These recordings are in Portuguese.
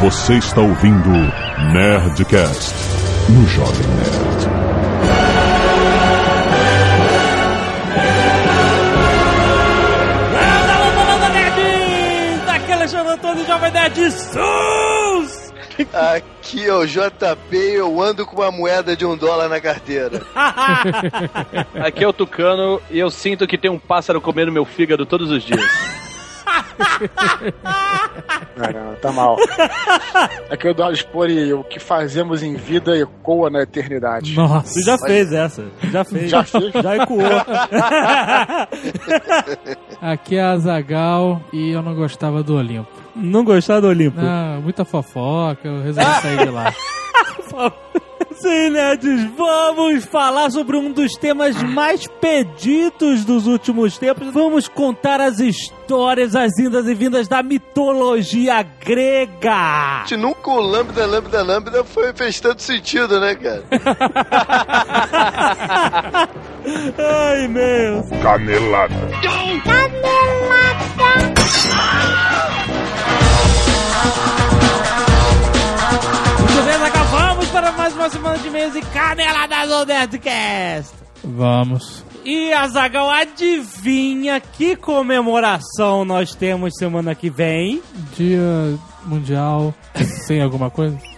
Você está ouvindo Nerdcast no Jovem Nerd. Landa Nerd! Daqui é Alexandre Antônio, Jovem Nerd SUS! Aqui é o JP e eu ando com uma moeda de um dólar na carteira. Aqui é o Tucano e eu sinto que tem um pássaro comendo meu fígado todos os dias. Caramba, tá mal. Aqui é o Eduardo Spor e o que fazemos em vida ecoa na eternidade. Nossa! Tu já fez essa. Já fez. Já fiz. Já ecoou. Aqui é a Zagal e eu não gostava do Olimpo. Não gostar do Olimpo? Ah, muita fofoca, eu resolvi sair de lá. Sim, nerds, vamos falar sobre um dos temas mais pedidos dos últimos tempos. Vamos contar as histórias, as indas e vindas da mitologia grega. gente, nunca o lambda, lambda, lambda foi, fez tanto sentido, né, cara? Ai, meu. Canelada. Muito para mais uma semana de mês e caneladas do Nerdcast. Vamos. E Azagal, adivinha que comemoração nós temos semana que vem? Dia mundial sem alguma coisa?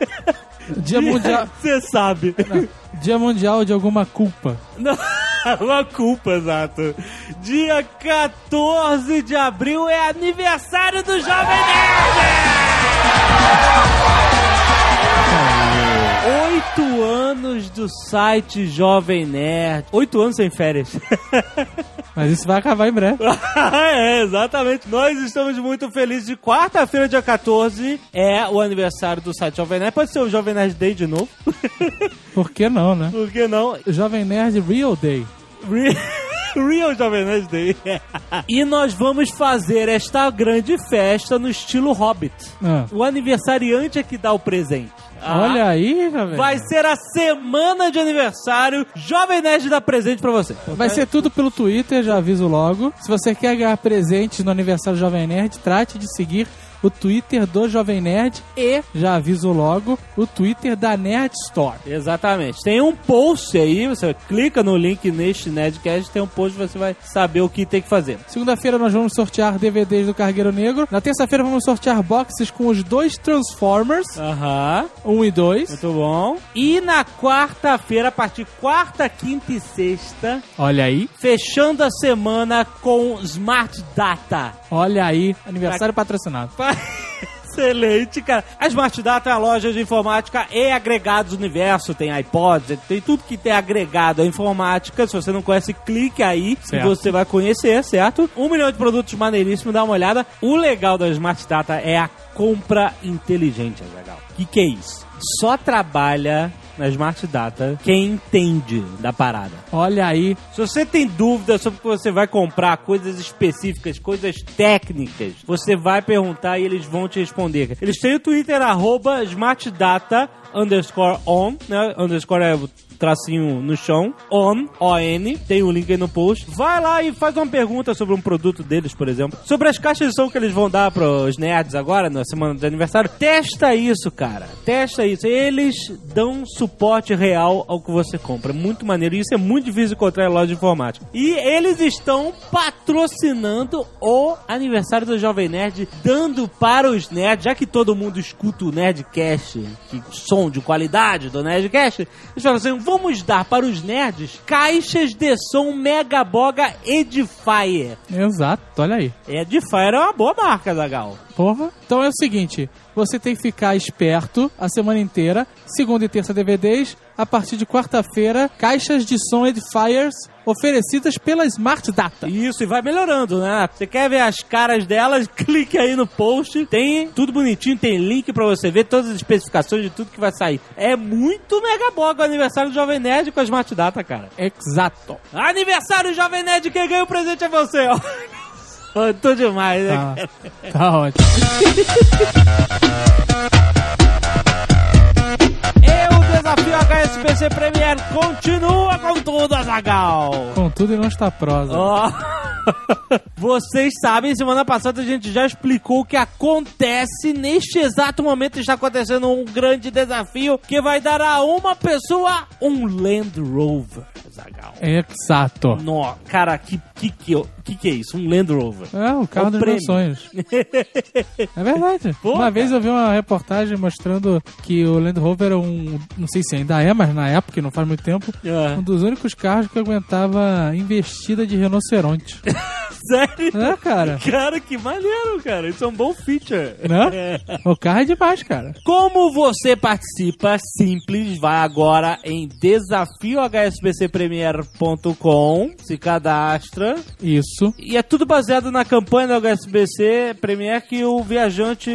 Dia mundial, Você sabe. dia mundial de alguma culpa. Não, uma culpa, exato. Dia 14 de abril é aniversário do Jovem Nerd! Oito anos do site Jovem Nerd. Oito anos sem férias. Mas isso vai acabar em breve. é, exatamente. Nós estamos muito felizes de quarta-feira, dia 14, é o aniversário do site Jovem Nerd. Pode ser o Jovem Nerd Day de novo. Por que não, né? Por que não? Jovem Nerd Real Day. Re- Real Jovem Nerd Day. e nós vamos fazer esta grande festa no estilo Hobbit. Ah, O aniversariante é que dá o presente. Ah, Olha aí, Jovem. Vai ser a semana de aniversário. Jovem Nerd dá presente pra você. Vai ser tudo pelo Twitter, já aviso logo. Se você quer ganhar presentes no aniversário do Jovem Nerd, trate de seguir o Twitter do Jovem Nerd e, já aviso logo, o Twitter da Nerd Store. Exatamente. Tem um post aí, você clica no link neste Nerdcast, tem um post você vai saber o que tem que fazer. Segunda-feira nós vamos sortear DVDs do Cargueiro Negro. Na terça-feira vamos sortear boxes com os dois Transformers, Aham. 1 e 2. Muito bom. E na quarta-feira, a partir quarta, quinta e sexta, Olha aí, fechando a semana com Smart Data. olha aí, aniversário patrocinado. Excelente, cara. A Smart Data é uma loja de informática e agregados do universo. Tem iPods, tem tudo que tem agregado à informática. Se você não conhece, clique aí Certo. e você vai conhecer, certo? Um milhão de produtos maneiríssimos, dá uma olhada. O legal da Smart Data é a compra inteligente, legal. O que, que é isso? Só trabalha na Smart Data quem entende da parada. Olha aí, Se você tem dúvida sobre o que você vai comprar, coisas específicas, coisas técnicas, você vai perguntar e eles vão te responder. Eles têm o Twitter, arroba smartdata underscore on, né? Underscore é o tracinho no chão, on, O-N, tem o link aí no post. Vai lá e faz uma pergunta sobre um produto deles, por exemplo. Sobre as caixas de som que eles vão dar pros nerds agora, na semana de aniversário. Testa isso, cara. Testa isso. Eles dão suporte real ao que você compra. Muito maneiro. Isso é muito difícil encontrar em loja de informática. E eles estão patrocinando o aniversário do Jovem Nerd, dando para os nerds, já que todo mundo escuta o Nerdcast, que som de qualidade do Nerdcast, eles falam assim, vamos dar para os nerds caixas de som Megaboga Edifier. exato, olha aí. Edifier é uma boa marca, Zagal. Porra. Então é o seguinte, você tem que ficar esperto a semana inteira. Segunda e terça DVDs. A partir de quarta-feira, caixas de som Edifiers oferecidas pela Smart Data. Isso, e vai melhorando, né? Você quer ver as caras delas? Clique aí no post. Tem tudo bonitinho, tem link pra você ver todas as especificações de tudo que vai sair. É muito mega boga o aniversário do Jovem Nerd com a Smart Data, cara. Exato. Aniversário Jovem Nerd, quem ganha o presente é você, ó. Tô demais, né? Tá, cara? tá ótimo. E o desafio HSPC Premier continua com tudo, Azagal. Com tudo e não está prosa. Ó. Vocês sabem, semana passada a gente já explicou o que acontece. Neste exato momento está acontecendo um grande desafio que vai dar a uma pessoa um Land Rover. Zagal. Exato. No, cara, que que, que, que que é isso? Um Land Rover. É, o carro É um dos prêmio. meus sonhos. É verdade. Pô, uma cara. vez eu vi uma reportagem mostrando que o Land Rover é um. Não sei se ainda é, mas na época, não faz muito tempo, É. um dos únicos carros que aguentava investida de rinoceronte. Sério? é, cara. Cara, que maneiro, cara. Isso é um bom feature. Né? O carro é demais, cara. Como você participa? Simples, vai agora em desafiohsbcpremier.com, se cadastra. Isso. E é tudo baseado na campanha do HSBC Premier que o viajante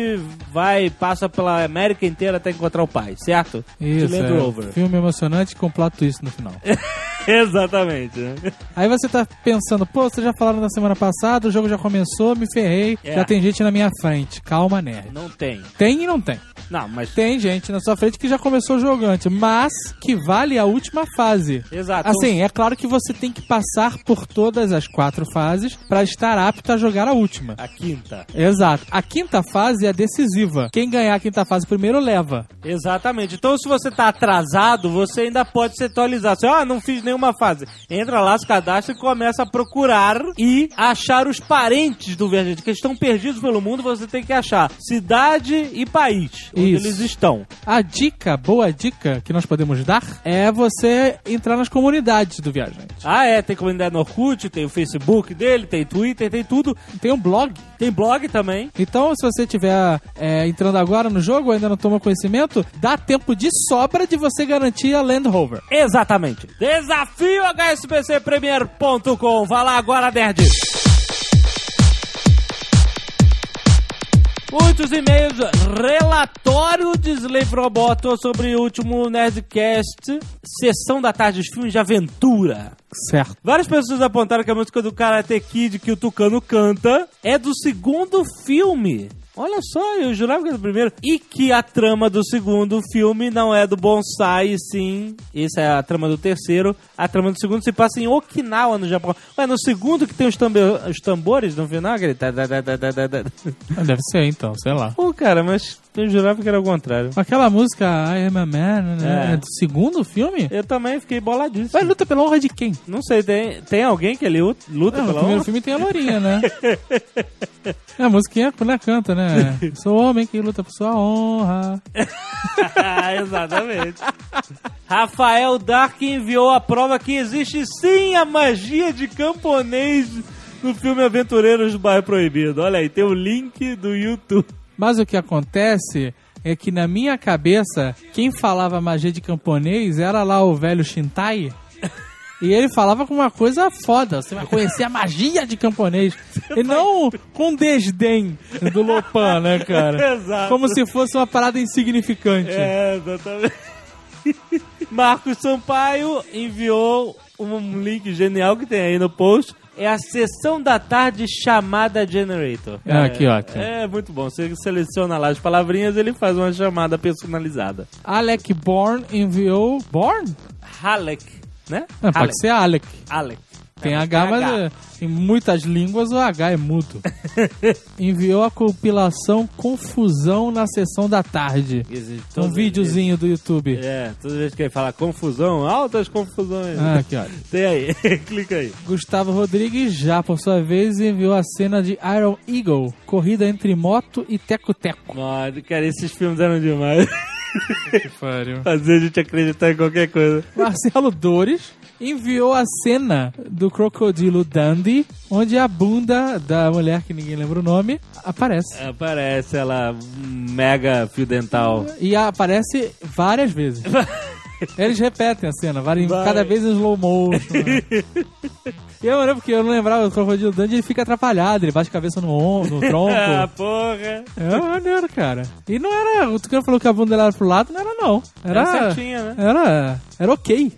vai, passa pela América inteira até encontrar o pai, certo? Isso. De Land é. Rover. Filme emocionante com plot twist no final. Exatamente. né? Aí você tá pensando, pô, vocês já falaram na semana passada, o jogo já começou, me ferrei, É. já tem gente na minha frente. Calma, nerd. Não tem. Tem e não tem. Não, mas. Tem gente na sua frente que já começou antes, mas que vale a última fase. Exato. Assim, é claro que você tem que passar por todas as quatro fases pra estar apto a jogar a última. A quinta. Exato. A quinta fase é decisiva. Quem ganhar a quinta fase primeiro leva. Exatamente. Então, se você tá atrasado, você ainda pode se atualizar. Você, ah, não fiz nenhuma fase. Entra lá, se cadastra e começa a procurar e achar os parentes do viajante, que estão perdidos pelo mundo. Você tem que achar cidade e país onde Isso. eles estão. A dica, boa dica que nós podemos dar é você entrar nas comunidades do viajante. Ah, é. Tem comunidade no Orkut, tem o Facebook dele, tem Twitter, tem tudo. Tem um blog. Tem blog também. Então, se você estiver é, entrando agora no jogo, ainda não tomou conhecimento, dá tempo de sobra de você garantir a Land Rover. Exatamente. Desafio hsbcpremier.com. Vá lá agora, nerd. Muitos e-mails. Relatório de Slave Roboto sobre o último Nerdcast. Sessão da tarde dos filmes de aventura. Certo. Várias pessoas apontaram que a música do Karate Kid que o Tucano canta é do segundo filme. Olha só, eu jurava que era do primeiro. E que a trama do segundo filme não é do Bonsai, sim. Essa é a trama do terceiro. A trama do segundo se passa em Okinawa, no Japão. Ué, no segundo que tem os, tambe- os tambores no final, aquele. tá, tá, tá, Deve ser então, sei lá. Pô, cara, mas eu jurava que era o contrário. Aquela música I Am a Man, né? É. É do segundo filme? Eu também fiquei boladíssimo. Vai luta pela honra de quem? Não sei, tem, tem alguém que ele luta, Não, no pela primeiro honra? filme tem a Lourinha, né? é, a musiquinha quando ela canta, né? Sou homem que luta por sua honra. Exatamente. Rafael Dark enviou a prova que existe sim a magia de camponês no filme Aventureiros do Bairro Proibido. Olha aí, tem o link do YouTube. Mas o que acontece é que na minha cabeça, quem falava magia de camponês era lá o velho Shintai. E ele falava com uma coisa foda. Você vai conhecer a magia de camponês. E não com desdém do Lopan, né, cara? Exato. Como se fosse uma parada insignificante. É, exatamente. Marcos Sampaio enviou um link genial que tem aí no post. É a sessão da tarde chamada Generator. Ah, que ótimo. É muito bom. Você seleciona lá as palavrinhas ele faz uma chamada personalizada. Alec Bourne enviou. Bourne? Halleck, né? Não, pode Halleck. ser Alec. Alec. Tem É, H, mas H. é, em muitas línguas o H é mudo. Enviou a compilação Confusão na sessão da tarde. Existe Um videozinho do YouTube. É, toda vez que ele fala confusão, altas confusões. Ah, aqui, olha. Tem aí, clica aí. Gustavo Rodrigues, já por sua vez, enviou a cena de Iron Eagle, corrida entre moto e teco-teco. Mano, cara, esses filmes eram demais. Que pariu. Fazer a gente acreditar em qualquer coisa. Marcelo Dores enviou a cena do Crocodilo Dandy, onde a bunda da mulher, que ninguém lembra o nome, aparece. Aparece ela, um mega fio dental. E aparece várias vezes. Eles repetem a cena, várias- Vai. cada vez em slow motion. né? E eu lembro porque eu não lembrava do Crocodilo Dandy, ele fica atrapalhado, ele bate a cabeça no, no Ah, tronco. porra. É maneiro, cara. E não era. O Tucano falou que a bunda era pro lado, não era não. Era. Era certinha, né? Era. Era ok.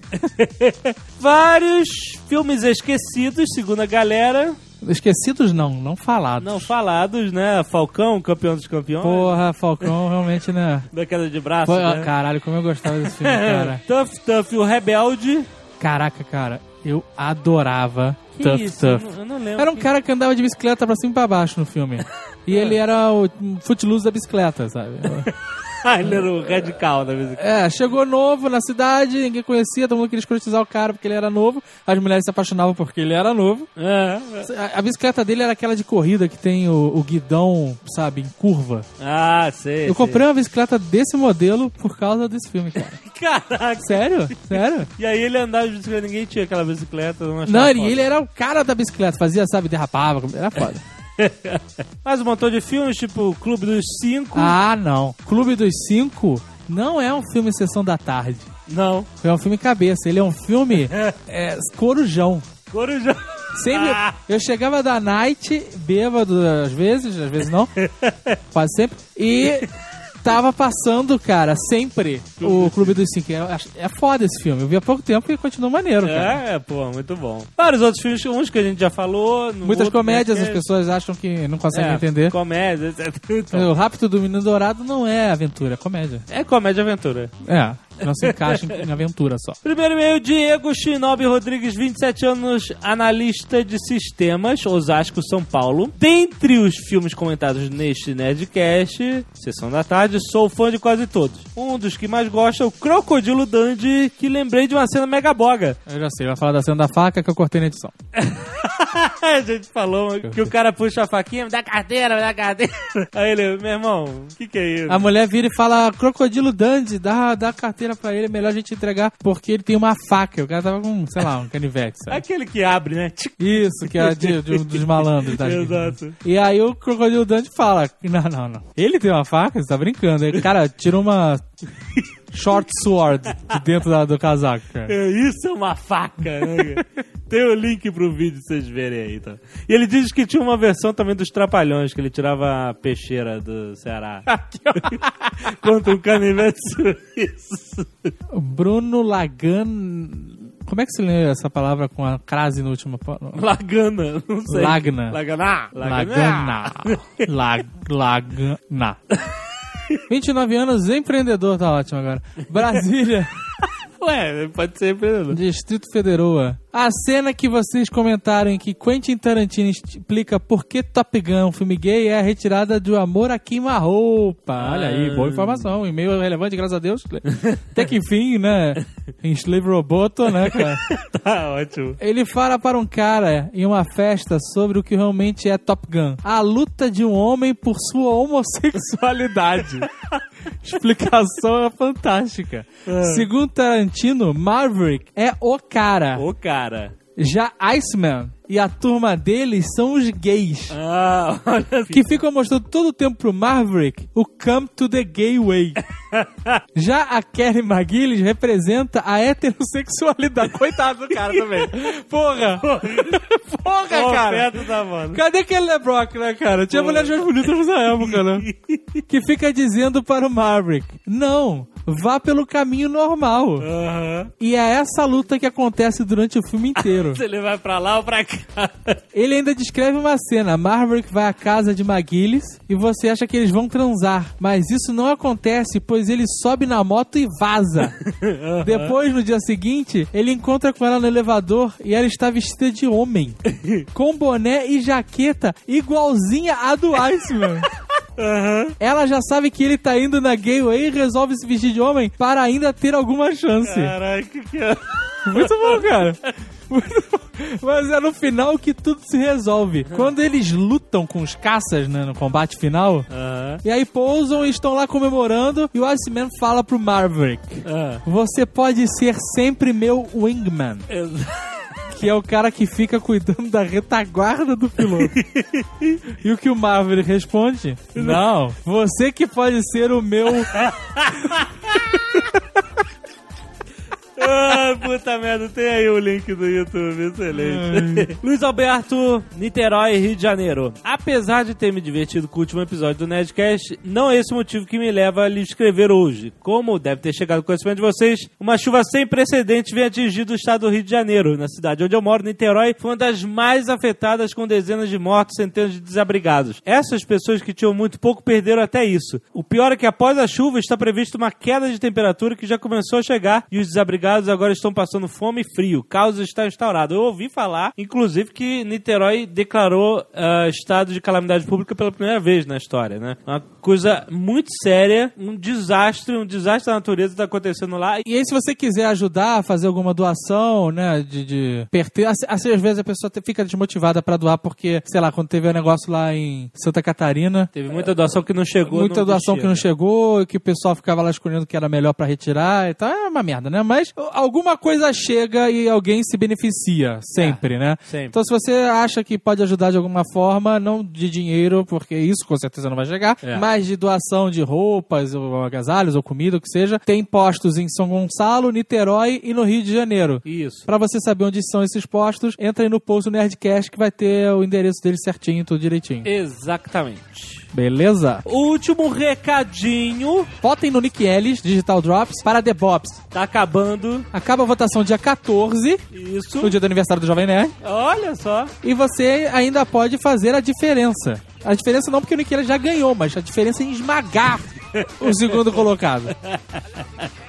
Vários filmes esquecidos, segundo a galera. Esquecidos não, não falados. Não falados, né? Falcão, campeão dos campeões. Porra, Falcão realmente, né? Da queda de braço, Foi, né? Caralho, como eu gostava desse filme, cara. Tough Tough, o Rebelde. Caraca, cara, eu adorava Que Tough, isso? tough. Eu não, eu não lembro. Era um que- cara que andava de bicicleta pra cima e pra baixo no filme. E ele era o footloose da bicicleta, sabe? Ah, ele era o radical da música. É, chegou novo na cidade, ninguém conhecia, todo mundo queria escrotizar o cara porque ele era novo. As mulheres se apaixonavam porque ele era novo. É. A, a bicicleta dele era aquela de corrida que tem o, o guidão, sabe, em curva. Ah, sei. Eu comprei uma bicicleta desse modelo por causa desse filme, cara. Caraca. Sério? Sério? E aí ele andava de bicicleta, ninguém tinha aquela bicicleta. Não, Não, e ele era o cara da bicicleta, fazia, sabe, derrapava, era foda. Mais um montão de filmes, tipo Clube dos Cinco. Ah, não. Clube dos Cinco não é um filme Sessão da Tarde. Não. É um filme cabeça. Ele é um filme é, corujão. Corujão. Sempre. Ah. Eu chegava da night, bêbado às vezes, às vezes não. quase sempre. E tava passando, cara, sempre o Clube dos Cinco. É, é foda esse filme. Eu vi há pouco tempo e continua maneiro, cara. É, pô, muito bom. Vários outros filmes, uns que a gente já falou. no Muitas outro comédias as pessoas acham que não conseguem É, entender. Comédias, etc. Então, O Rápido do Menino Dourado não é aventura, é comédia. É comédia aventura. É, não se encaixa em, em aventura só. Primeiro e-mail, Diego Shinobi Rodrigues, 27 anos, analista de sistemas, Osasco, São Paulo. Dentre os filmes comentados neste Nerdcast, Sessão da Tarde, sou fã de quase todos. Um dos que mais gosto é o Crocodilo Dandy, que lembrei de uma cena mega boga. Eu já sei, vai falar da cena da faca que eu cortei na edição. a gente falou que o cara puxa a faquinha, me dá carteira, me dá carteira. Aí ele, meu irmão, o que que é isso? A mulher vira e fala: Crocodilo Dandy, dá, dá a carteira pra ele, é melhor a gente entregar porque ele tem uma faca. O cara tava com, sei lá, um canivete, sabe? Aquele que abre, né? Isso, que é de, de- dos malandros. Tá? Exato. E aí o Crocodilo Dandy fala: Não, não, não. Ele tem uma faca? Você tá brincando. Aí, cara, tira uma short sword de dentro da- do casaco, cara. É, Isso é uma faca, né? Tem o link pro vídeo pra vocês verem aí, então. E ele diz que tinha uma versão também dos Trapalhões, que ele tirava a peixeira do Ceará. Contra um canivete suíço. Bruno Lagan. Como é que se lê essa palavra com a crase no último? pa- Lagana, não sei. Lagna. Lagana. Lagana. Lag, Lagana. 29 anos, empreendedor, tá ótimo agora. Brasília, Ué, pode ser empreendedor. Distrito Federal. A cena que vocês comentaram em que Quentin Tarantino explica por que Top Gun, um filme gay, é a retirada do amor a queima-roupa. Olha aí, boa informação. E-mail relevante, graças a Deus. Até que enfim, né? Em Slave Roboto, né, cara? Tá ótimo. Ele fala para um cara em uma festa sobre o que realmente é Top Gun. A luta de um homem por sua homossexualidade. Explicação é fantástica. Segundo Tarantino, Maverick é o cara. Ô, cara. Já Iceman e a turma deles são os gays. Ah, olha Que ficam mostrando todo o tempo pro Maverick o Come to the Gay Way. Já a Kelly McGillis representa a heterossexualidade. Coitado do cara também. Porra! Porra, cara! Cadê aquele LeBrock, né, cara? Tinha mulheres mais bonitas nessa época, né? Que fica dizendo para o Maverick: Não, vá pelo caminho normal. Aham. E é essa luta que acontece durante o filme inteiro. Se ele vai pra lá ou pra cá. Ele ainda descreve uma cena: Maverick vai à casa de McGillis e você acha que eles vão transar. Mas isso não acontece, pois ele sobe na moto e vaza. Depois, no dia seguinte, ele encontra com ela no elevador e ela está vestida de homem. com boné e jaqueta igualzinha à do Iceman. Ela já sabe que ele tá indo na Gateway e resolve se vestir de homem para ainda ter alguma chance. Caraca, que. Muito bom, cara. Mas é no final que tudo se resolve. Quando eles lutam com os caças né, no combate final, Aham. e aí pousam e estão lá comemorando, e o Iceman fala pro Maverick: Ah. Você pode ser sempre meu wingman. Que é o cara que fica cuidando da retaguarda do piloto. e o que o Maverick responde? Não, você que pode ser o meu. Ah, puta merda, tem aí o link do YouTube, excelente. Luiz Alberto, Niterói, Rio de Janeiro. Apesar de ter me divertido com o último episódio do Nerdcast, não é esse o motivo que me leva a lhe escrever hoje. Como deve ter chegado ao conhecimento de vocês, uma chuva sem precedentes vem atingir o estado do Rio de Janeiro. Na cidade onde eu moro, Niterói, foi uma das mais afetadas com dezenas de mortos, centenas de desabrigados. Essas pessoas que tinham muito pouco perderam até isso. O pior é que após a chuva está prevista uma queda de temperatura que já começou a chegar e os desabrigados agora estão passando fome e frio. Caos está instaurado. Eu ouvi falar, inclusive, que Niterói declarou ah, estado de calamidade pública pela primeira vez na história, né? Uma coisa muito séria, um desastre, um desastre da natureza está acontecendo lá. E aí, se você quiser ajudar a fazer alguma doação, né, de, de perter... Assim, às vezes a pessoa fica desmotivada pra doar porque, sei lá, quando teve o um negócio lá em Santa Catarina, Teve muita doação que não chegou. muita doação que não chegou, que o pessoal ficava lá escolhendo que era melhor pra retirar e tal. É uma merda, né? Mas alguma coisa chega e alguém se beneficia, sempre, né? sempre. Então, se você acha que pode ajudar de alguma forma, não de dinheiro, porque isso com certeza não vai chegar, É. mas de doação de roupas, ou agasalhos, ou comida, o que seja, tem postos em São Gonçalo, Niterói e no Rio de Janeiro. Isso. Pra você saber onde são esses postos, entra aí no post do Nerdcast que vai ter o endereço dele certinho, tudo direitinho. Exatamente. Beleza? Último recadinho. Votem no Nick Ellis, Digital Drops, para The Bobs. Tá acabando. Acaba a votação dia 14, Isso. no dia do aniversário do Jovem Nerd. Olha só. E você ainda pode fazer a diferença. A diferença não porque o Nick Ellis já ganhou, mas a diferença é em esmagar o segundo colocado.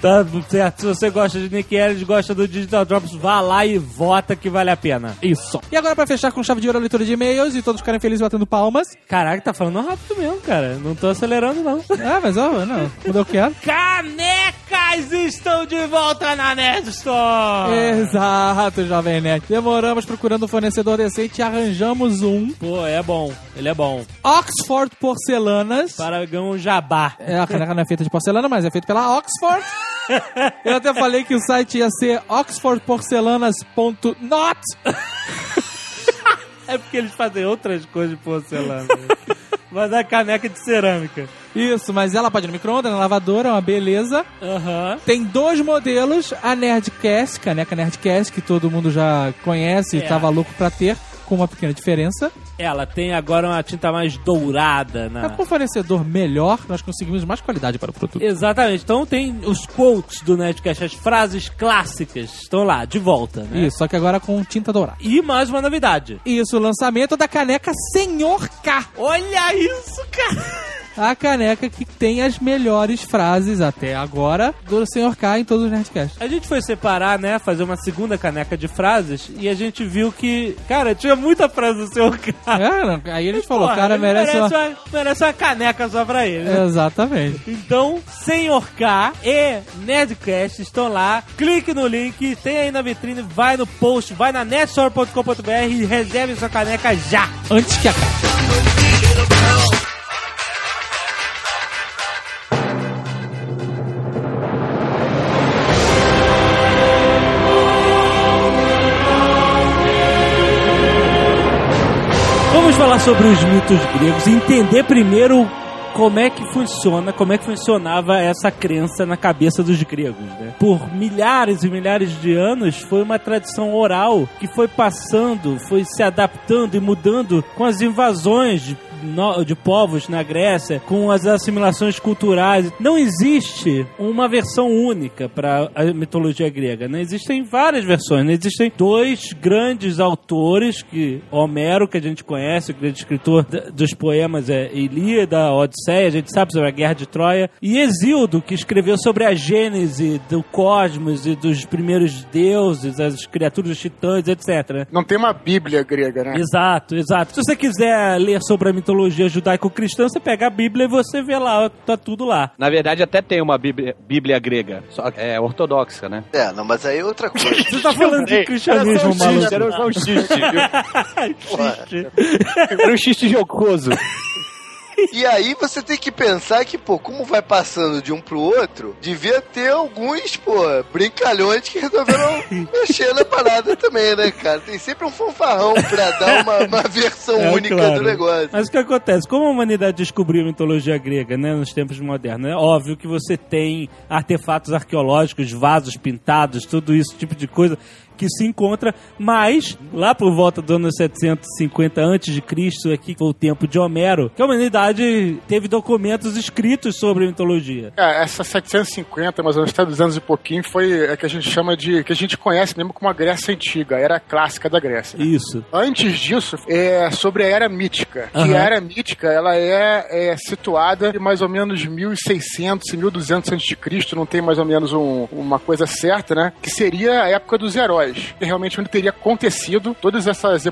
Tá certo. Se você gosta de Nick Ellis, gosta do Digital Drops, vá lá e vota que vale a pena. Isso. E agora, pra fechar com chave de ouro a leitura de e-mails e todos ficarem felizes batendo palmas. Caraca, tá falando rápido mesmo, cara. Não tô acelerando, não. Ah, mas ó, não, quando eu quero. Canecas estão de volta na Nerd Store! Exato, Jovem Nerd. Demoramos procurando um fornecedor decente e arranjamos um. Pô, é bom. Ele é bom. Oxford Porcelanas. Para ganhar um jabá. É, a caneca não é feita de porcelana, mas é feita pela Oxford. Eu até falei que o site ia ser oxfordporcelanas.not. É porque eles fazem outras coisas de porcelana. Mas é caneca de cerâmica. Isso, mas ela pode ir no micro-ondas, na lavadora, é uma beleza. Aham. Tem dois modelos, a Nerdcast, caneca Nerdcast, que todo mundo já conhece e É. tava louco pra ter, com uma pequena diferença. Ela tem agora uma tinta mais dourada na. com um fornecedor melhor, nós conseguimos mais qualidade para o produto. Exatamente. Então tem os quotes do Nerdcast, as frases clássicas estão lá, de volta, né? Isso, só que agora com tinta dourada. E mais uma novidade. Isso, o lançamento da caneca Senhor K. Olha isso, cara! A caneca que tem as melhores frases até agora do Senhor K em todos os Nerdcasts. A gente foi separar, né? Fazer uma segunda caneca de frases e a gente viu que, cara, tinha muita frase do seu cara. É, aí a gente falou, cara, merece, merece, uma... uma... merece uma caneca só pra ele. né? Exatamente. Então, Senhor K e Nerdcast estão lá. Clique no link, tem aí na vitrine, vai no post, vai na netstore.com.br e reserve sua caneca já. Antes que acabe. Sobre os mitos gregos entender primeiro como é que funciona, como é que funcionava essa crença na cabeça dos gregos, né? Por milhares e milhares de anos foi uma tradição oral que foi passando, foi se adaptando e mudando com as invasões no- de povos na Grécia, com as assimilações culturais. Não existe uma versão única para a mitologia grega. Né? Existem várias versões. Né? Existem dois grandes autores, que Homero, que a gente conhece, o grande escritor dos poemas é Ilíada, Odisseia, a gente sabe sobre a Guerra de Troia, e Exildo, que escreveu sobre a gênese do cosmos e dos primeiros deuses, as criaturas dos titãs, etc. Não tem uma bíblia grega, né? Exato, exato. Se você quiser ler sobre a mitologia judaico-cristã, você pega a Bíblia e você vê lá, tá tudo lá. Na verdade, até tem uma bíblia, bíblia grega, só que é ortodoxa, né? É, não, mas aí é outra coisa. Você tá falando de cristianismo, maluco. Era só um xiste, viu? Porra. Era um xiste jocoso. E aí você tem que pensar que, pô, como vai passando de um pro outro, devia ter alguns, pô, brincalhões que resolveram mexer na parada também, né, cara? Tem sempre um fanfarrão pra dar uma, uma versão É, única claro. do negócio. Mas o que acontece? Como a humanidade descobriu a mitologia grega, né, nos tempos modernos, é óbvio que você tem artefatos arqueológicos, vasos pintados, tudo isso, tipo de coisa que se encontra, mas lá por volta do ano 750 antes de Cristo, aqui foi o tempo de Homero, que a humanidade teve documentos escritos sobre mitologia. É, essa 750, mais ou menos, até dos anos e pouquinho, foi a que a gente chama de. que a gente conhece mesmo como a Grécia Antiga, a era clássica da Grécia. Isso. Antes disso, é sobre a Era Mítica. Que Aham. a Era Mítica, ela é, é situada em mais ou menos 1600 e 1200 a.C., não tem mais ou menos um- uma coisa certa, né? Que seria a época dos heróis. Realmente onde teria acontecido todas essas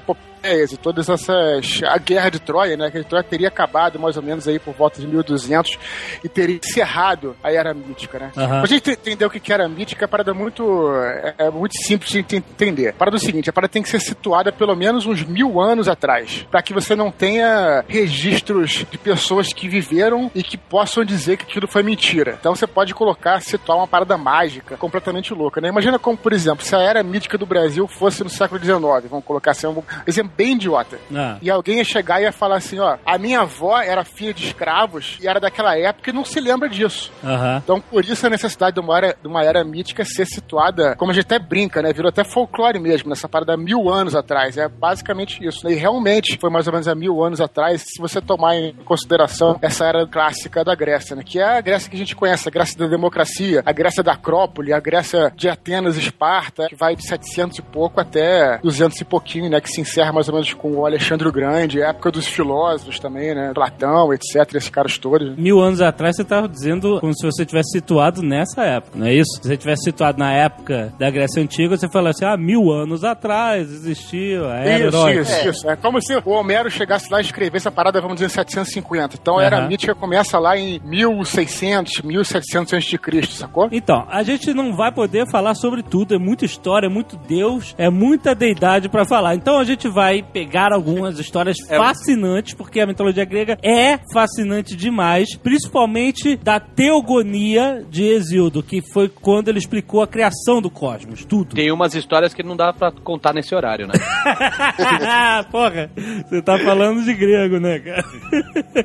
e todas essas... A Guerra de Troia, né? Que a Troia teria acabado mais ou menos aí por volta de 1200 e teria encerrado a Era Mítica, né? Aham. Pra gente entender o que era mítica, é parada muito, é, é muito simples de ent- entender. A parada é o seguinte, a parada tem que ser situada pelo menos uns mil anos atrás, para que você não tenha registros de pessoas que viveram e que possam dizer que aquilo foi mentira. Então você pode colocar, situar uma parada mágica, completamente louca, né? Imagina como, por exemplo, se a era mítica do Brasil fosse no século XIX, vamos colocar assim, um exemplo bem idiota. Ah. E alguém ia chegar e ia falar assim, ó, a minha avó era filha de escravos e era daquela época e não se lembra disso. Aham. Então, por isso a necessidade de uma, era, de uma era mítica ser situada, como a gente até brinca, né? Virou até folclore mesmo, nessa parada há mil anos atrás. É basicamente isso. Né? E realmente foi mais ou menos há mil anos atrás, se você tomar em consideração essa era clássica da Grécia, né? Que é a Grécia que a gente conhece, a Grécia da democracia, a Grécia da Acrópole, a Grécia de Atenas e Esparta, que vai de 700 e pouco até 200 e pouquinho, né? Que se encerra mais ou menos com o Alexandre o Grande, a época dos filósofos também, né? Platão, etc. Esses caras todos. Mil anos atrás você estava dizendo como se você tivesse situado nessa época, não é isso? Se você tivesse situado na época da Grécia Antiga, você fala assim, ah, mil anos atrás existiu a era Isso, heróica. isso, isso. É como se o Homero chegasse lá e escrevesse a parada, vamos dizer, em 750. Então a era mítica começa lá em 1600, 1700 a.C., sacou? Então, a gente não vai poder falar sobre tudo, é muita história, é muito Deus, é muita deidade pra falar. Então a gente vai pegar algumas histórias fascinantes, porque a mitologia grega é fascinante demais, principalmente da teogonia de Hesíodo, que foi quando ele explicou a criação do cosmos, tudo. Tem umas histórias que não dá pra contar nesse horário, né? Porra, você tá falando de grego, né, cara?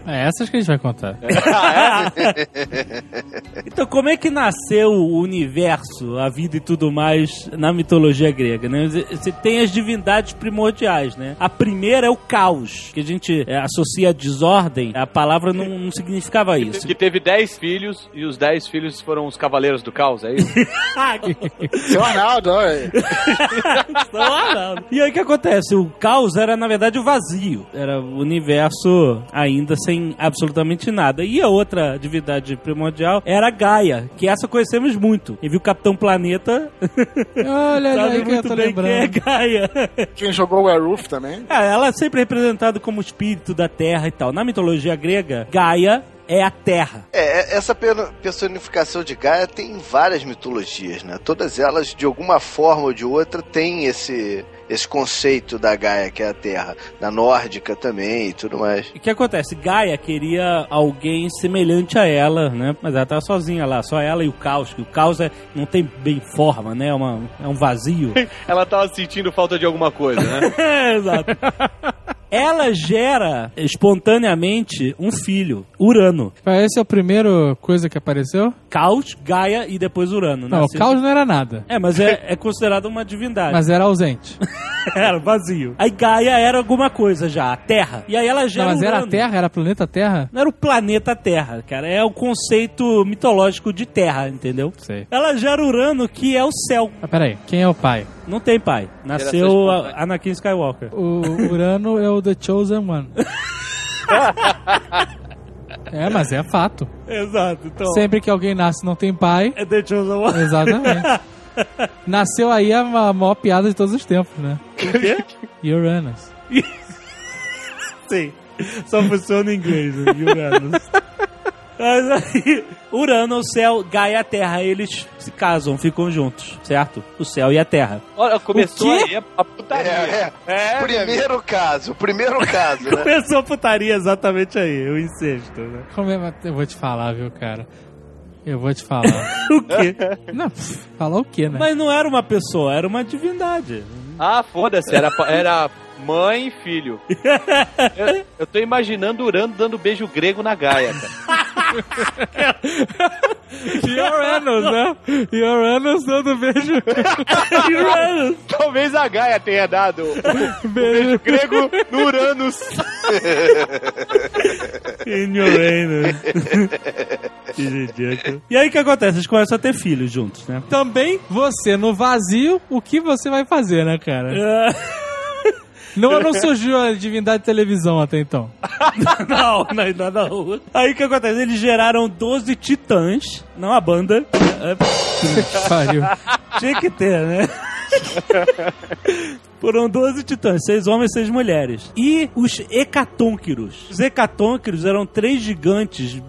É essas que a gente vai contar. Então, como é que nasceu o universo, a vida e tudo mais na mitologia grega, né? Você tem as divindades primordiais, né? A primeira é o caos, que a gente é, associa a desordem. A palavra não, não significava isso. Que teve 10 filhos e os 10 filhos foram os cavaleiros do caos, é isso? Seu Arnaldo, olha. Arnaldo. E aí o que acontece? O caos era, na verdade, o vazio. Era o universo ainda sem absolutamente nada. E a outra divindade primordial era a Gaia, que essa conhecemos muito. E viu o Capitão Planeta, Olha sabe aí que eu tô bem quem é lembrando. Gaia. Quem jogou o Também. É, ela é sempre representada como espírito da terra e tal. Na mitologia grega, Gaia é a terra. É, essa pe- personificação de Gaia tem em várias mitologias, né? Todas elas, de alguma forma ou de outra, têm esse, esse conceito da Gaia, que é a Terra. Na nórdica também e tudo mais. E o que acontece? Gaia queria alguém semelhante a ela, né? Mas ela tava sozinha lá, só ela e o caos. Que o caos é, não tem bem forma, né? É, uma, é um vazio. Ela tava sentindo falta de alguma coisa, né? é, exato. Ela gera espontaneamente um filho, Urano. Esse é o primeiro coisa que apareceu? Caos, Gaia e depois Urano. Não, o caos não era nada. É, mas é, é considerado uma divindade. Mas era ausente. Era vazio. Aí Gaia era alguma coisa já, a Terra. E aí ela Não, gera mas era a Urano. Terra? Era planeta Terra? Não era o planeta Terra, cara. É o conceito mitológico de Terra, entendeu? Sei. Ela gera Urano, que é o céu. Mas peraí, quem é o pai? Não tem pai. Nasceu a-. Anakin Skywalker. O Urano é o The Chosen One. É, mas é fato. Exato. Então, Sempre que alguém nasce e não tem pai, é The Chosen One. exatamente. Nasceu aí a ma- maior piada de todos os tempos, né? O quê? Uranus. Sim. Só funciona em inglês? Uranus. Mas aí, Urano, o céu, Gaia, a Terra, eles se casam, ficam juntos, certo? O céu e a Terra. Olha, começou aí a- a putaria. É, é. primeiro caso, primeiro caso, né? Começou a putaria exatamente aí, o incesto, né? Como é- Eu vou te falar, viu, cara? Eu vou te falar. O quê? Não, falar o quê, né? Mas não era uma pessoa, era uma divindade. Ah, foda-se, era, era mãe e filho. Eu, eu tô imaginando Urano dando beijo grego na Gaia, cara. E Uranus, né? E Uranus dando beijo. Uranus. Talvez a Gaia tenha dado o Beijo. grego no Uranus. In your anus. que ridículo. E aí o que acontece? Eles começam a ter filhos juntos, né? Também, você no vazio, o que você vai fazer, né, cara? Não, não surgiu a divindade de televisão até então. não, não, não, não. Aí o que acontece? Eles geraram 12 titãs, não a banda. Pariu. Tinha que ter, né? Foram 12 titãs, seis homens e seis mulheres. E os hecatônquiros. Os hecatônquiros eram três gigantes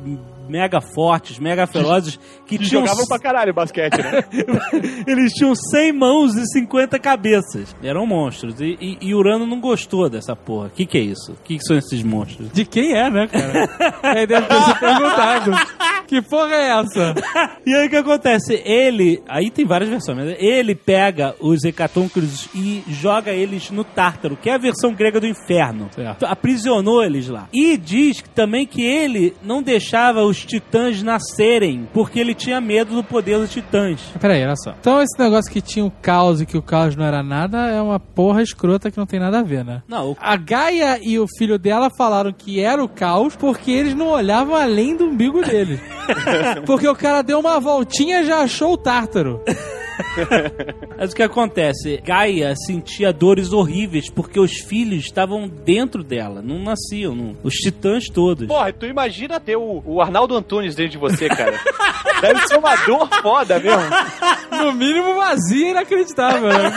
mega fortes, mega velozes, que Que tinham... jogavam pra caralho basquete, né? Eles tinham 100 mãos e 50 cabeças. Eram monstros. E, e, e Urano não gostou dessa porra. O que, que é isso? O que, que são esses monstros? De quem é, né, cara? Ele deve ter se perguntado. Que porra é essa? E aí o que acontece? Ele, aí tem várias versões, mas ele pega os hecatônquiros e joga eles no Tártaro, que é a versão grega do inferno. Certo. Aprisionou eles lá. E diz que- também que ele não deixava os titãs nascerem, porque ele tinha medo do poder dos titãs. Peraí, olha só. Então esse negócio que tinha o caos e que o caos não era nada é uma porra escrota que não tem nada a ver, né? Não, o- A Gaia e o filho dela falaram que era o caos porque eles não olhavam além do umbigo deles. porque o cara deu uma voltinha e já achou o tártaro. Mas o que acontece? Gaia sentia dores horríveis porque os filhos estavam dentro dela, não nasciam, não. os titãs todos. Porra, tu imagina ter o, o Arnaldo Antunes dentro de você, cara. Deve ser uma dor foda mesmo. No mínimo vazio e inacreditável, né?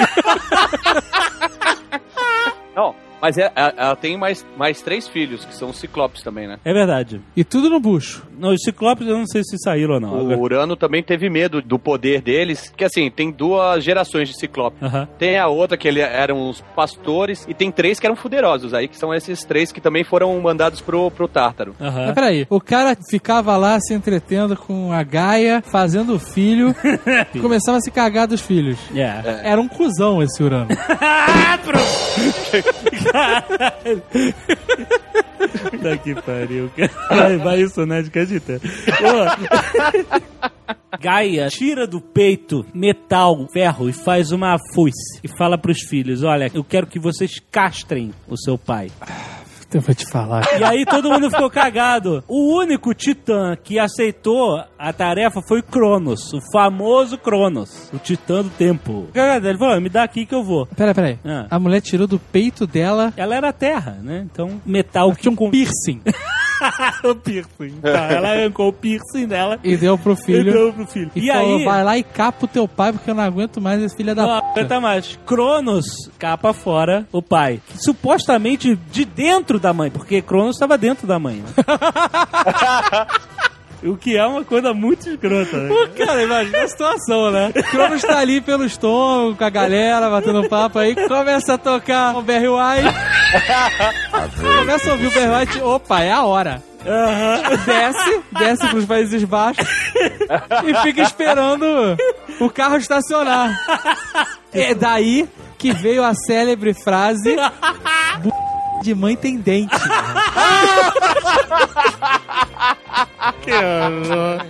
Não, mas é- ela, ela tem mais, mais três filhos, que são os ciclopes também, né? É verdade. E tudo no bucho. Não, os ciclopes eu não sei se saíram ou não. O Urano também teve medo do poder deles, que assim, tem duas gerações de ciclope. Tem a outra que ele eram os pastores, e tem três que eram fuderosos, aí que são esses três que também foram mandados pro, pro Tártaro. Mas peraí, o cara ficava lá se entretendo com a Gaia, fazendo filho, e começava a se cagar dos filhos. É. Era um cuzão esse Urano. Puta que pariu. cara. Vai, vai isso, né? De acredita. Gaia tira do peito metal, ferro e faz uma foice. E fala pros filhos: Olha, eu quero que vocês castrem o seu pai. Eu vou te falar. E aí todo mundo ficou cagado. O único titã que aceitou a tarefa foi Cronos, o famoso Cronos, o titã do tempo. Ele falou: Me dá aqui que eu vou. Peraí, peraí. Ah. A mulher tirou do peito dela Ela era terra, né? Então, metal que tinha um piercing o piercing. Tá, ela arrancou o piercing dela e deu pro e filho. deu pro filho. E, E, falou, aí. vai lá e capa o teu pai porque eu não aguento mais esse filho da Não, p. aguenta mais. Cronos capa fora o pai. Supostamente de dentro da mãe, porque Cronos estava dentro da mãe. né? o que é uma coisa muito escrota, né? Cara, imagina a situação, né? Cronos tá ali pelo estômago, com a galera, batendo papo aí, começa a tocar o Barry White. começa a ouvir o Barry White, opa, é a hora. Desce, desce pros Países Baixos e fica esperando o carro estacionar. É daí que veio a célebre frase "Bu- de mãe tem dente. Que horror.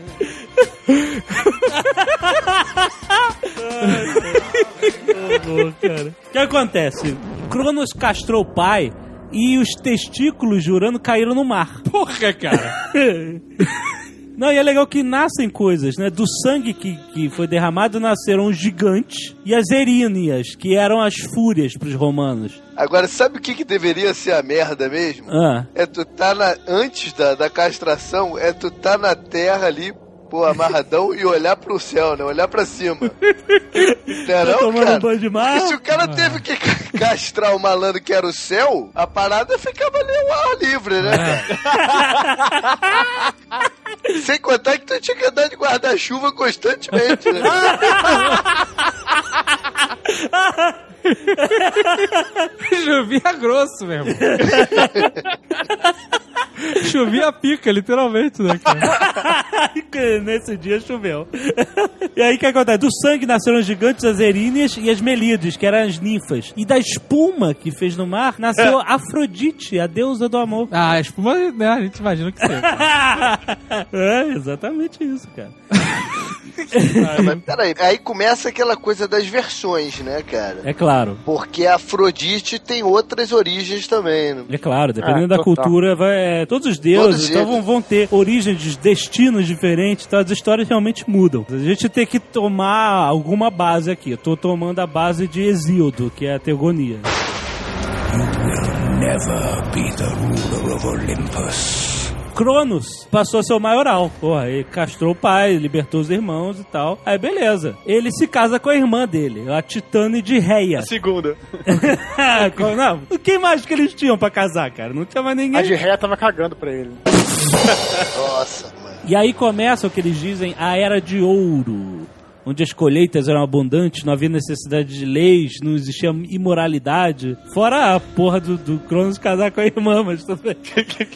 horror, cara. O que acontece? Cronos castrou o pai e os testículos de Urano caíram no mar. Porra, cara. Não, e é legal que nascem coisas, né? Do sangue que, que foi derramado nasceram os gigantes e as eríneas, que eram as fúrias pros romanos. Agora, sabe o que, que deveria ser a merda mesmo? Ah, É tu tá na, antes da, da castração, é tu tá na terra ali, pô, amarradão, e olhar pro céu, né? Olhar pra cima. Não é tá não, tomando cara? banho de mar? Porque se o cara teve que ca- castrar o malandro que era o céu, a parada ficava ali ao ar livre, né? Sem contar que tu tinha que andar de guarda-chuva constantemente, né? Grosso mesmo. Chovia a pica, literalmente, né, cara? Nesse dia choveu. e aí o que acontece? Do sangue nasceram os gigantes, as eríneas e as melíades, que eram as ninfas. E da espuma que fez no mar, nasceu Afrodite, a deusa do amor. Ah, a espuma, né, a gente imagina que seja. é, exatamente isso, cara. Mas peraí, aí começa aquela coisa das versões, né, cara? É claro. Porque a Afrodite tem outras origens também. né? É claro, dependendo Ah, da cultura, vai, é, todos os deuses Todos então, vão, vão ter origens, destinos diferentes, então as histórias realmente mudam. A gente tem que tomar alguma base aqui. Eu tô tomando a base de Exíodo, que é a teogonia. Cronos passou a ser o maioral. Porra, ele castrou o pai, libertou os irmãos e tal. Aí beleza. Ele se casa com a irmã dele, a Titane de Reia. A segunda. Não, quem mais que eles tinham pra casar, cara? Não tinha mais ninguém. A de ré tava cagando pra ele. Nossa, mano. E aí começa o que eles dizem a Era de Ouro. Onde as colheitas eram abundantes, não havia necessidade de leis, não existia imoralidade. Fora a porra do, do Cronos casar com a irmã, mas tudo bem.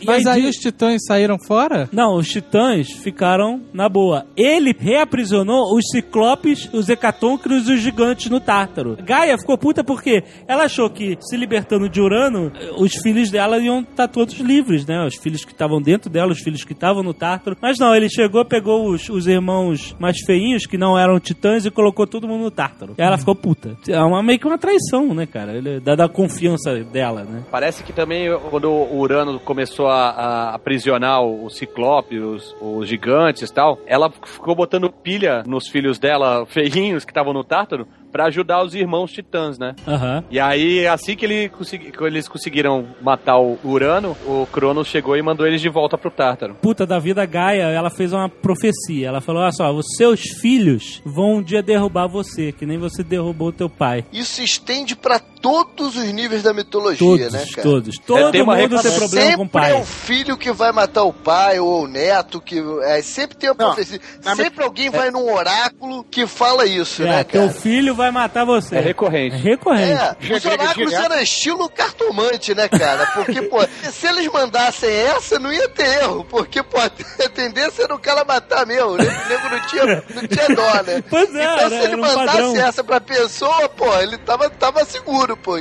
E Mas aí diz- os titãs saíram fora? Não, os titãs ficaram na boa. Ele reaprisionou os ciclopes, os hecatônquiros e os gigantes no Tártaro. Gaia ficou puta porque ela achou que, se libertando de Urano, os filhos dela iam estar todos livres, né? Os filhos que estavam dentro dela, os filhos que estavam no Tártaro. Mas não, ele chegou, pegou os, os irmãos mais feinhos, que não eram titãs, e colocou todo mundo no Tártaro. E ela ficou puta. É uma, meio que uma traição, né, cara? Ele, da, da confiança dela, né? Parece que também quando o Urano começou a, a aprisionar o Ciclope, os, os gigantes e tal, ela ficou botando pilha nos filhos dela, feinhos, que estavam no Tártaro, pra ajudar os irmãos titãs, né? Aham. E aí, assim que, ele consegui- que eles conseguiram matar o Urano, o Cronos chegou e mandou eles de volta pro Tártaro. puta da vida Gaia, ela fez uma profecia. Ela falou: Olha só, os seus filhos vão um dia derrubar você, que nem você derrubou teu pai. Isso se estende pra todos os níveis da mitologia, Todos, né, cara? todos. Todo tem uma mundo tem problema com o Sempre pai. é o filho que vai matar o pai ou o neto que é, sempre tem uma Não, profecia. na Sempre alguém vai num oráculo que fala isso, É, né, teu cara? filho vai matar você. É recorrente. É recorrente. É, os oráculos eram estilo cartomante, né, cara? Porque, pô, se eles mandassem essa, não ia ter erro. Porque, pô, a tendência era o cara matar mesmo. O nego não tinha, não tinha dó, né? Pois é, então, era- se ele era um mandasse padrão. essa pra pessoa, pô, ele tava, tava seguro, pô.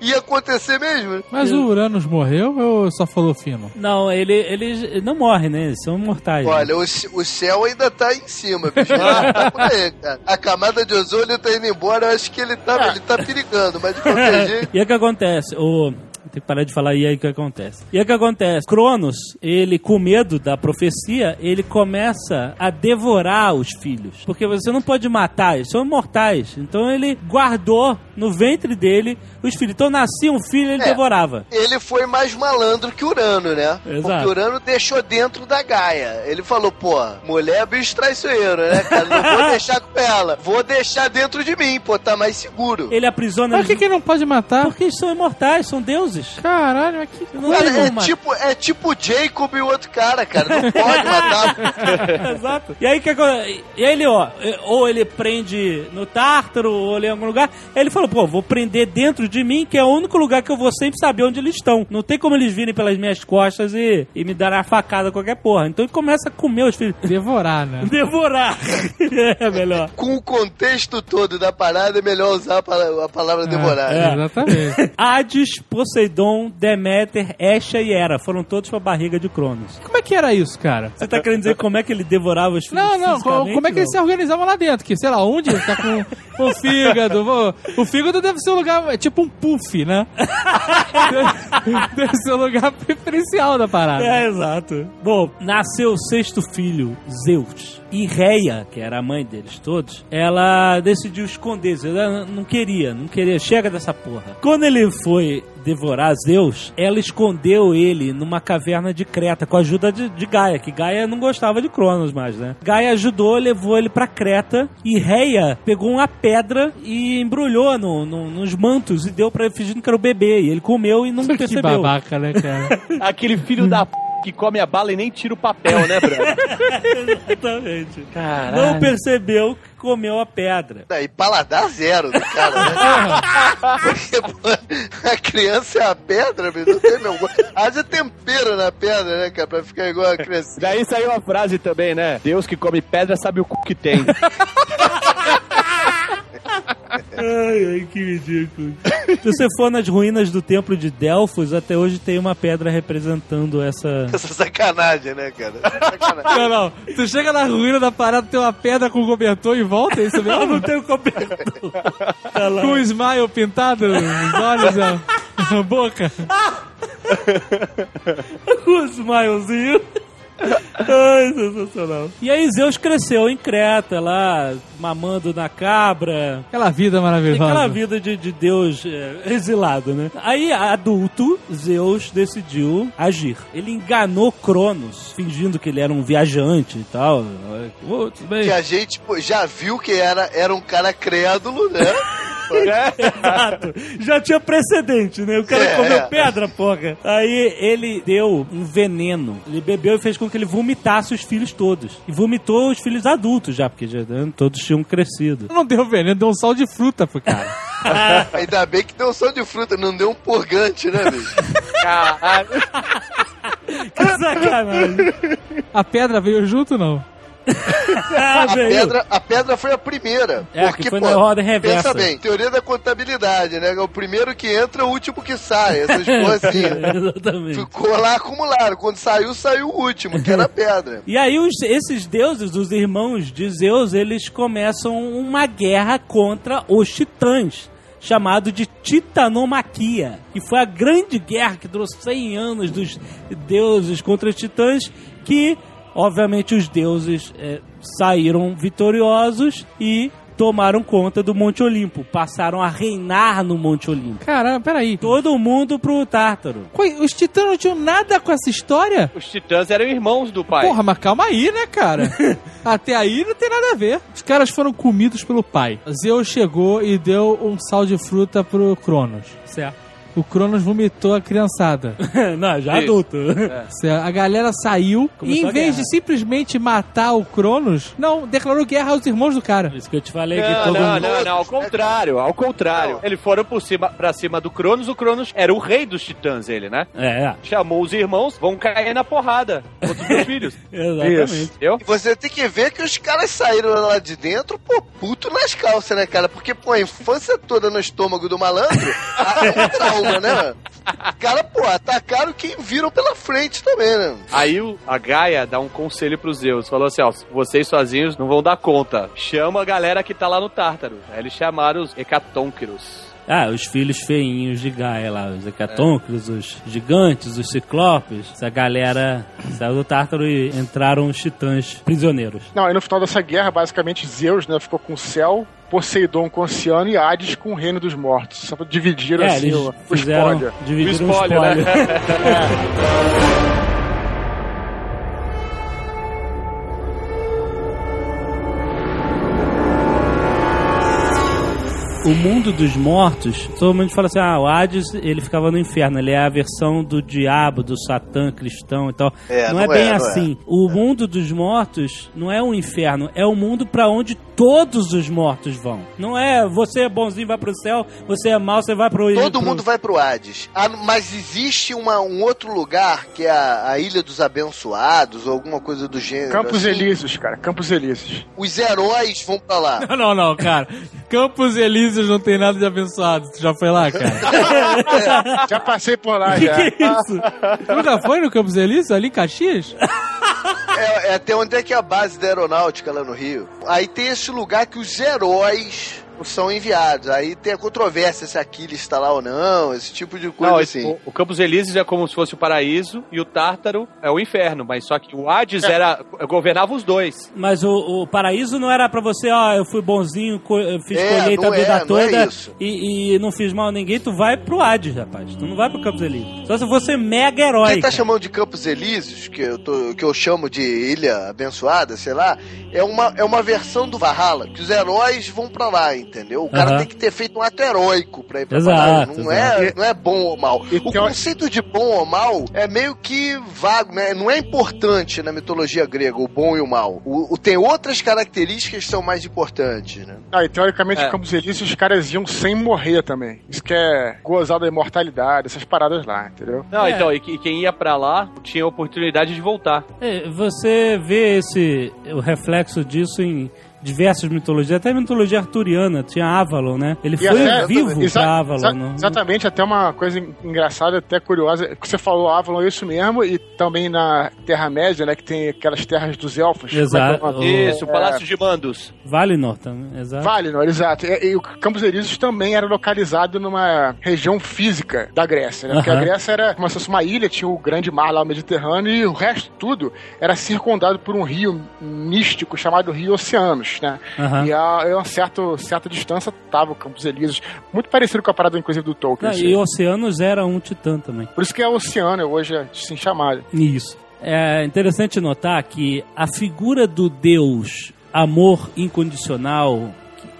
Ia, acontecer mesmo. Mas o Uranus morreu ou só falou fino? Não, ele, ele não morre, né? Eles são imortais. né? Olha, o, c- o céu ainda tá em cima, bicho. Tá por aí, cara. A camada de ozônio tá indo embora, eu acho que ele tá, ele tá perigando, mas de qualquer jeito. E aí o que acontece? O... Tem que parar de falar e aí o que acontece. E aí o que acontece? Cronos, ele com medo da profecia, ele começa a devorar os filhos. Porque você não pode matar, eles são imortais. Então ele guardou no ventre dele os filhos. Então nascia um filho ele É. devorava. Ele foi mais malandro que Urano, né? Exato. Porque Urano deixou dentro da Gaia. Ele falou, pô, mulher é bicho traiçoeiro, né, cara? Não vou deixar com ela. Vou deixar dentro de mim, pô, tá mais seguro. Ele aprisiona Mas por que, que não pode matar? Porque eles são imortais, são deuses. Caralho, mas que como é tipo, é tipo o Jacob e o outro cara, cara. Não pode matar. Exato. E aí, que e aí ele, ó, ou ele prende no Tártaro, ou ele em algum lugar. Aí ele falou, pô, vou prender dentro de mim, que é o único lugar que eu vou sempre saber onde eles estão. Não tem como eles virem pelas minhas costas e, e me darem a facada qualquer porra. Então ele começa a comer os filhos. Devorar, né? Devorar. é melhor. Com o contexto todo da parada, é melhor usar a pala- a palavra devorar. é. Exatamente. Hades, Poseidon, Deméter, Hestia e Hera foram todos pra barriga de Cronos. Como é que era isso, cara? Você tá querendo dizer como é que ele devorava os filhos Não, não, como é que eles se organizavam lá dentro? Que, sei lá, onde tá com o fígado? O, o fígado deve ser um lugar, é tipo um puff, né? deve ser um lugar preferencial da parada. É, exato. Bom, nasceu o sexto filho, Zeus. E Reia, que era a mãe deles todos, ela decidiu esconder. Ela não queria, não queria. Chega dessa porra. Quando ele foi devorar Zeus, ela escondeu ele numa caverna de Creta com a ajuda de, de Gaia, que Gaia não gostava de Cronos mais, né? Gaia ajudou, levou ele pra Creta e Reia pegou uma pedra e embrulhou no, no- nos mantos e deu pra ele fingindo que era o bebê. E ele comeu e não Que percebeu. babaca, né, cara? Aquele filho da p que come a bala e nem tira o papel, né, Brando? Exatamente. Caralho. Não percebeu que comeu a pedra. E paladar zero do cara, né? Porque, pô, a criança é a pedra, meu, não tem meu gosto. Haja tempero na pedra, né, cara? Pra ficar igual a criança. Daí saiu a frase também, né? Deus que come pedra sabe o cu que tem. Ai, ai, que ridículo. Se você for nas ruínas do templo de Delfos, até hoje tem uma pedra representando essa. Essa sacanagem, né, cara? Sacanagem. Não, não. Tu chega na ruína da parada, tem uma pedra com cobertor em volta, é isso Não, mesmo? não tem o cobertor. Tá. Com um smile pintado nos olhos, a, a boca. Com o smilezinho. Ai, sensacional. E aí Zeus cresceu em Creta, lá, mamando na cabra. Aquela vida maravilhosa. Aquela vida de, de Deus é, exilado, né? Aí, adulto, Zeus decidiu agir. Ele enganou Cronos, fingindo que ele era um viajante e tal. Oh, tudo bem. Que a gente pô, já viu que era, era um cara crédulo, né? Exato. Já tinha precedente, né? O cara É. comeu pedra, porra. Aí ele deu um veneno. Ele bebeu e fez com que ele vomitasse os filhos todos. E vomitou os filhos adultos já, porque já né, todos tinham crescido. Não deu veneno, deu um sal de fruta pro cara. Ainda bem que deu som de fruta, não deu um purgante, né, bicho? Caralho. Que sacanagem. A pedra veio junto, não? Ah, A pedra, a pedra foi a primeira. É, porque, que foi pô, na roda reversa. Pensa bem, teoria da contabilidade, né? O primeiro que entra é o último que sai. Essas coisas assim. Exatamente. Ficou lá acumulado. Quando saiu, saiu o último, que era a pedra. E aí os- esses deuses, os irmãos de Zeus, eles começam uma guerra contra os titãs, chamado de Titanomaquia, que foi a grande guerra que durou 100 anos dos deuses contra os titãs, que obviamente os deuses eh, saíram vitoriosos e tomaram conta do Monte Olimpo, passaram a reinar no Monte Olimpo. Caramba, peraí. Todo mundo pro Tártaro. Coi- Os titãs não tinham nada com essa história? Os titãs eram irmãos do pai. Porra, mas calma aí, né, cara? Até aí não tem nada a ver. Os caras foram comidos pelo pai. Zeus chegou e deu um sal de fruta pro Cronos. Certo. O Cronos vomitou a criançada. Não, já Isso. adulto. Certo? A galera saiu e Começou em a vez de simplesmente matar o Cronos, não, declarou guerra aos irmãos do cara. Isso que eu te falei que Não, todo não, mundo... não, não, ao contrário, ao contrário. Não. Eles foram por cima, pra cima do Cronos, o Cronos era o rei dos titãs, ele, né? É, Chamou os irmãos, vão cair na porrada contra os meus filhos. exatamente. Eu? E você tem que ver que os caras saíram lá de dentro, pô, puto nas calças, né, cara? Porque, pô, a infância toda no estômago do malandro ah, é trauma, né? Cara, pô, atacaram quem viram pela frente também, né? Aí o- a Gaia dá um conselho pros Zeus. Falou assim, ó, vocês sozinhos não vão dar conta. Chama a galera que tá lá no Tártaro. Aí eles chamaram os Hecatônquiros. Ah, os filhos feinhos de Gaia lá, os hecatôncros, os gigantes, os ciclopes. Essa galera saiu do Tártaro e entraram os titãs prisioneiros. Não, aí no final dessa guerra, basicamente, Zeus né, ficou com o céu, Poseidon com o oceano e Hades com o reino dos mortos. Só pra dividir É, assim o, o spoiler. dividiram O o espólio, espólio. né? O mundo dos mortos, todo mundo fala assim, ah, o Hades, ele ficava no inferno, ele é a versão do diabo, do satã cristão e tal. É, não, é não bem é, não assim. O mundo dos mortos não é um inferno, é o mundo pra onde todos os mortos vão. Não é você é bonzinho, vai pro céu, você é mau, você vai pro... Todo pro- mundo vai pro Hades. Ah, mas existe uma, um outro lugar, que é a, a Ilha dos Abençoados, ou alguma coisa do gênero. Campos assim. Elíseos, cara. Campos Elíseos. Os heróis vão pra lá. Não, não, não, cara. Campos Elíseos não tem nada de abençoado. Tu já foi lá, cara? Já passei por lá, Que já. que é isso? Nunca foi no Campos Elíseos, ali em Caxias? É, é até onde é que é a base da aeronáutica lá no Rio. Aí tem esse lugar que os heróis são enviados. Aí tem a controvérsia se Aquiles está lá ou não, esse tipo de coisa Não, assim. o, o Campos Elíseos é como se fosse o paraíso e o Tártaro é o inferno, mas só que o Hades era governava os dois. Mas o, o paraíso não era pra você, ó, eu fui bonzinho, co- eu fiz É, colheita a vida é, é toda e, e não fiz mal a ninguém, tu vai pro Hades, rapaz. Tu não vai pro Campos Elíseos. Só se você mega herói. Quem tá cara. chamando de Campos Elíseos, que eu, tô- que eu chamo de Ilha Abençoada, sei lá, é uma, é uma versão do Valhalla, que os heróis vão pra lá, entendeu? Entendeu? O cara Aham. tem que ter feito um ato heróico pra ir pra Exato. Não é, exato. não é bom ou mal. O conceito de bom ou mal é meio que vago, né? Não é importante na mitologia grega, o bom e o mal. O, o- tem outras características que são mais importantes, né? Ah, e teoricamente, É. Campos Elíseos, os caras iam sem morrer também. Isso que é gozar da imortalidade, essas paradas lá, entendeu? Não, É. então, e, que- e quem ia pra lá tinha a oportunidade de voltar. É, Você vê esse o reflexo disso em diversas mitologias, até a mitologia arturiana, tinha Avalon, né? Ele E foi até- vivo exa- pra Avalon. exa- não- Exatamente, até uma coisa engraçada, até curiosa, que você falou Avalon, é isso mesmo, e também na Terra-média, né, que tem aquelas terras dos elfos. Exato. É é o nome? Isso, o Palácio de Mandos. Valinor também, exato. Valinor, exato. E, e o Campos Elíseos também era localizado numa região física da Grécia, né? Porque Aham. a Grécia era como se fosse uma ilha, tinha o grande mar lá, o Mediterrâneo, e o resto tudo era circundado por um rio místico chamado Rio Oceanos, né? Aham. E a, a uma certa, certa distância tava o Campos Elíseos, muito parecido com a parada, inclusive, do Tolkien. Assim. e Oceanos era um titã também. Por isso que é Oceano, hoje é assim chamado. Isso. É interessante notar que a figura do Deus amor incondicional,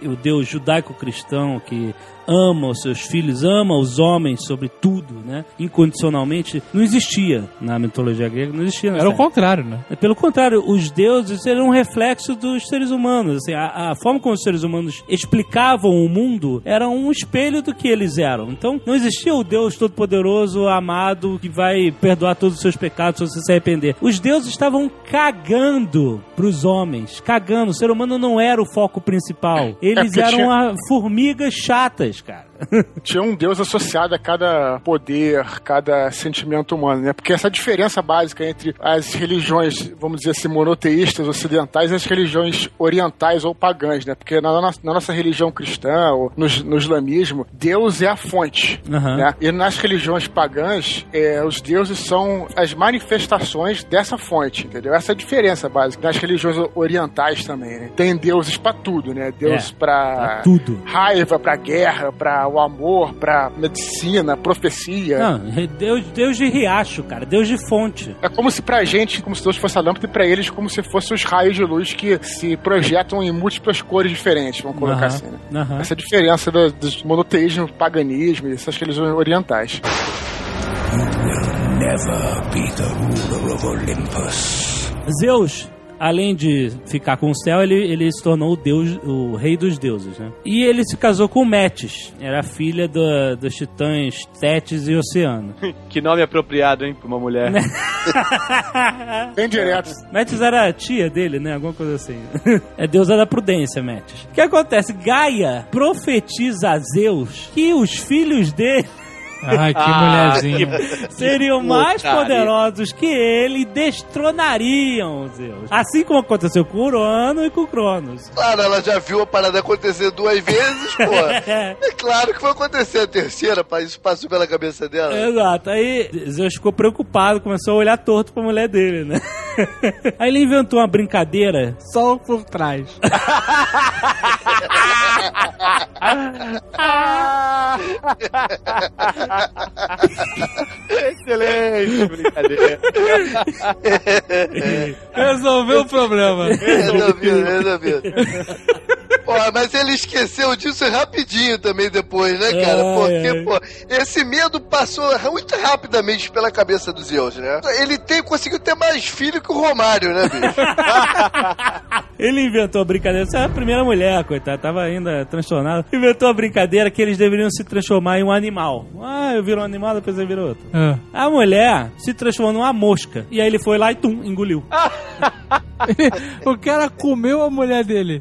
o Deus judaico-cristão que ama os seus filhos, ama os homens sobre tudo, né? Incondicionalmente, não existia na mitologia grega, não existia. Era o contrário, né? Pelo contrário, os deuses eram um reflexo dos seres humanos. Assim, a, a forma como os seres humanos explicavam o mundo era um espelho do que eles eram. Então, não existia o Deus todo-poderoso, amado, que vai perdoar todos os seus pecados se você se arrepender. Os deuses estavam cagando pros homens, cagando. O ser humano não era o foco principal. Eles porque eram tinha- formigas chatas, cara. Tinha um deus associado a cada poder, cada sentimento humano, né? Porque essa diferença básica entre as religiões, vamos dizer assim, monoteístas ocidentais e as religiões orientais ou pagãs, né? Porque na, nossa- na nossa religião cristã, ou no, no islamismo, Deus é a fonte. Aham. né? E nas religiões pagãs, é, os deuses são as manifestações dessa fonte, entendeu? Essa é a diferença básica. Nas religiões orientais também, né? Tem deuses pra tudo, né? Deus É, pra pra tudo. raiva, pra guerra, pra o amor, pra medicina, profecia. Não, Deus, Deus de riacho, cara. Deus de fonte. É como se pra gente, como se Deus fosse a lâmpada, e pra eles como se fossem os raios de luz que se projetam em múltiplas cores diferentes, vamos colocar Aham, assim, né? Essa é a diferença do, dos monoteísmo, paganismo e essas religiões orientais. Zeus, além de ficar com o céu, ele, ele se tornou o deus, o rei dos deuses, né? E ele se casou com Metis, era filha do- dos titãs Tétis e Oceano. Que nome apropriado, hein, pra uma mulher. Bem direto. Metis era a tia dele, né? Alguma coisa assim. É deusa da prudência, Metis. O que acontece? Gaia profetiza a Zeus que os filhos dele Ai, que Ah, mulherzinha. seriam mais putaria. poderosos que ele e destronariam Zeus. Assim como aconteceu com Urano e com Cronos. Claro, ela já viu a parada acontecer duas vezes, pô. É claro que vai acontecer a terceira, pá. Isso passou pela cabeça dela. Exato. Aí Zeus ficou preocupado, começou a olhar torto pra mulher dele, né? Aí ele inventou uma brincadeira. Só por trás. Excelente, brincadeira. Resolveu o problema. Resolvido, resolvido. Pô, mas ele esqueceu disso rapidinho também depois, né, cara? Ai, Porque, ai. pô, esse medo passou muito rapidamente pela cabeça dos Zeus, né? Ele tem, conseguiu ter mais filho que o Romário, né, bicho? Ele inventou a brincadeira. Essa é a primeira mulher, coitada, tava ainda transtornada. Inventou a brincadeira que eles deveriam se transformar em um animal. Ah, eu viro um animal, depois eu viro outro. Ah. A mulher se transformou numa mosca. E aí ele foi lá e tum, engoliu. o cara comeu a mulher dele.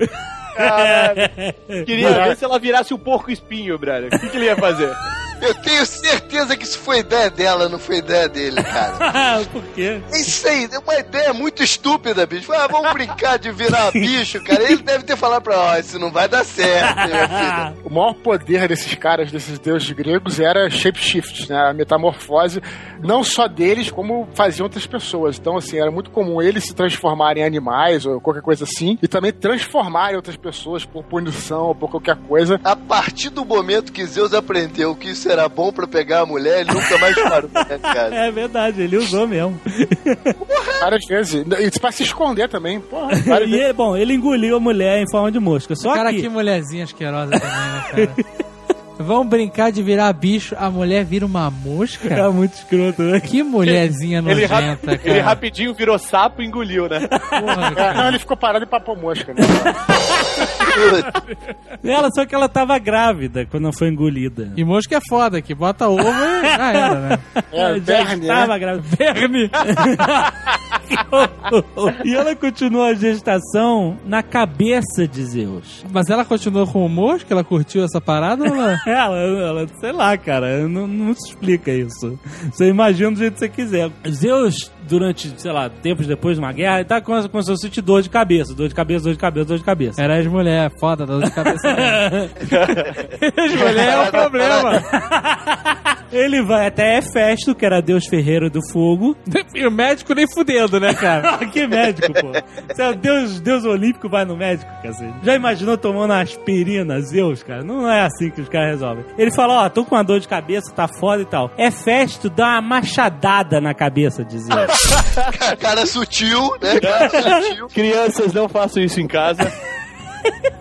Queria ver se ela virasse o porco espinho, brother. O que, que ele ia fazer? Eu tenho certeza que isso foi ideia dela, não foi ideia dele, cara. Por quê? É isso aí, é uma ideia muito estúpida, bicho. Ah, vamos brincar de virar bicho, cara. Ele deve ter falado pra ó, isso não vai dar certo, minha filha. O maior poder desses caras, desses deuses gregos, era shapeshift, né? A metamorfose, não só deles, como faziam outras pessoas. Então, assim, era muito comum eles se transformarem em animais ou qualquer coisa assim, e também transformarem outras pessoas por punição ou por qualquer coisa. A partir do momento que Zeus aprendeu que isso isso era bom pra pegar a mulher, ele nunca mais parou, né, cara? É verdade, ele usou mesmo. Várias vezes. E pra se esconder também. Porra, E, bom, ele engoliu a mulher em forma de mosca. Só cara, que... que mulherzinha asquerosa também, né, cara? Vamos brincar de virar bicho, a mulher vira uma mosca? É muito escroto, né? Que mulherzinha Ele, nojenta, cara. ele rapidinho virou sapo e engoliu, né? Porra, É, não, ele ficou parado e papou mosca, né? Ela, só que ela tava grávida quando foi engolida. E mosca é foda, que bota ovo e já era, né? É, Ela já Verne, estava né? grávida. Verme! e ela continuou a gestação na cabeça de Zeus. Mas ela continuou com o mosca? Ela curtiu essa parada ou ela... Ela, ela, sei lá, cara, não, não se explica isso. Você imagina do jeito que você quiser. Zeus, durante, sei lá, tempos depois de uma guerra, ele tá com, começou a sentir dor de cabeça, dor de cabeça, dor de cabeça, dor de cabeça. Era as mulheres, foda, dor de cabeça. as mulheres é o problema. Ele vai até Hefesto, que era deus ferreiro do fogo. E o médico nem fudendo, né, cara? que médico, pô. Você é o deus, deus olímpico, vai no médico, cacete. Já imaginou tomando aspirina, Zeus, cara? Não é assim que os caras resolvem. Ele fala, ó, tô com uma dor de cabeça, tá foda e tal. Hefesto dá uma machadada na cabeça de Zeus. Cara sutil, né? Cara sutil. Crianças, não façam isso em casa.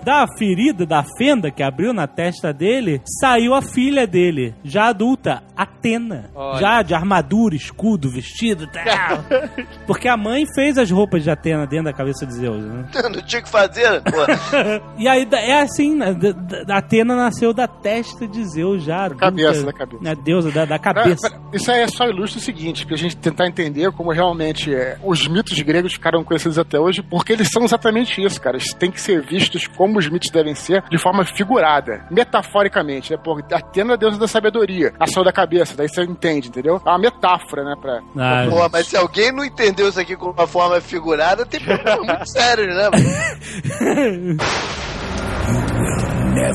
Da ferida, da fenda que abriu na testa dele, saiu a filha dele, já adulta, Atena. Olha. Já de armadura, escudo, vestido tal. Porque a mãe fez as roupas de Atena dentro da cabeça de Zeus, né? Não tinha o que fazer, pô. E aí é assim, né? Atena nasceu da testa de Zeus já. adulta. cabeça, da cabeça. A deusa da, da cabeça. Pra- pra- Isso aí é só ilustra o seguinte, pra gente tentar entender como realmente é, os mitos gregos ficaram conhecidos até hoje, porque eles são exatamente isso, cara. Eles têm que ser vistos como os mitos devem ser, de forma figurada, metaforicamente, né? Porque Atena é a deusa da sabedoria, nasceu da cabeça, daí você entende, entendeu? É uma metáfora, né? Pra... Ah, Pô, mas se alguém não entendeu isso aqui com uma forma figurada, tem problema muito sério, né? mano? É,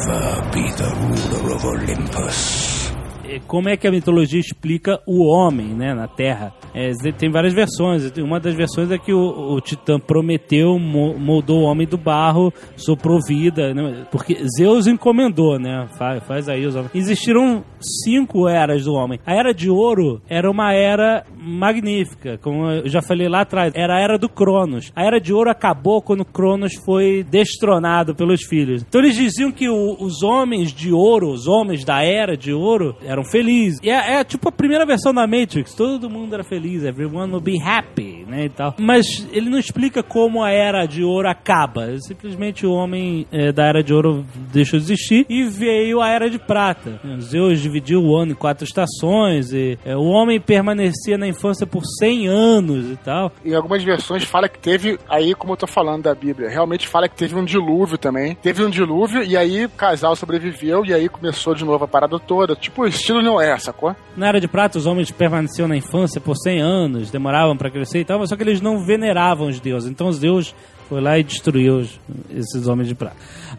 como é que a mitologia explica o homem, né, na Terra. É, tem várias versões. Uma das versões é que o, o Titã Prometeu mo- moldou o homem do barro, soprou vida, né, porque Zeus encomendou, né? Faz, faz aí os homens. Existiram cinco eras do homem. A Era de Ouro era uma era magnífica, como eu já falei lá atrás. Era a Era do Cronos. A Era de Ouro acabou quando Cronos foi destronado pelos filhos. Então eles diziam que o- os homens de ouro, os homens da Era de Ouro, eram felizes. E é, é tipo a primeira versão da Matrix. Todo mundo era feliz. Everyone will be happy, né, e tal. Mas ele não explica como a Era de Ouro acaba. Simplesmente o homem eh, da Era de Ouro deixou de existir e veio a Era de Prata. Zeus dividiu o ano em quatro estações e eh, o homem permanecia na infância por 100 anos e tal. Em algumas versões fala que teve, aí como eu tô falando da Bíblia, realmente fala que teve um dilúvio também. Teve um dilúvio e aí o casal sobreviveu e aí começou de novo a parada toda. Tipo, estilo Noé, sacou? Na Era de Prata, os homens permaneciam na infância por 100 anos, demoravam pra crescer e tal, só que eles não veneravam os deuses. Então os deuses foi lá e destruiu os- esses homens de prata.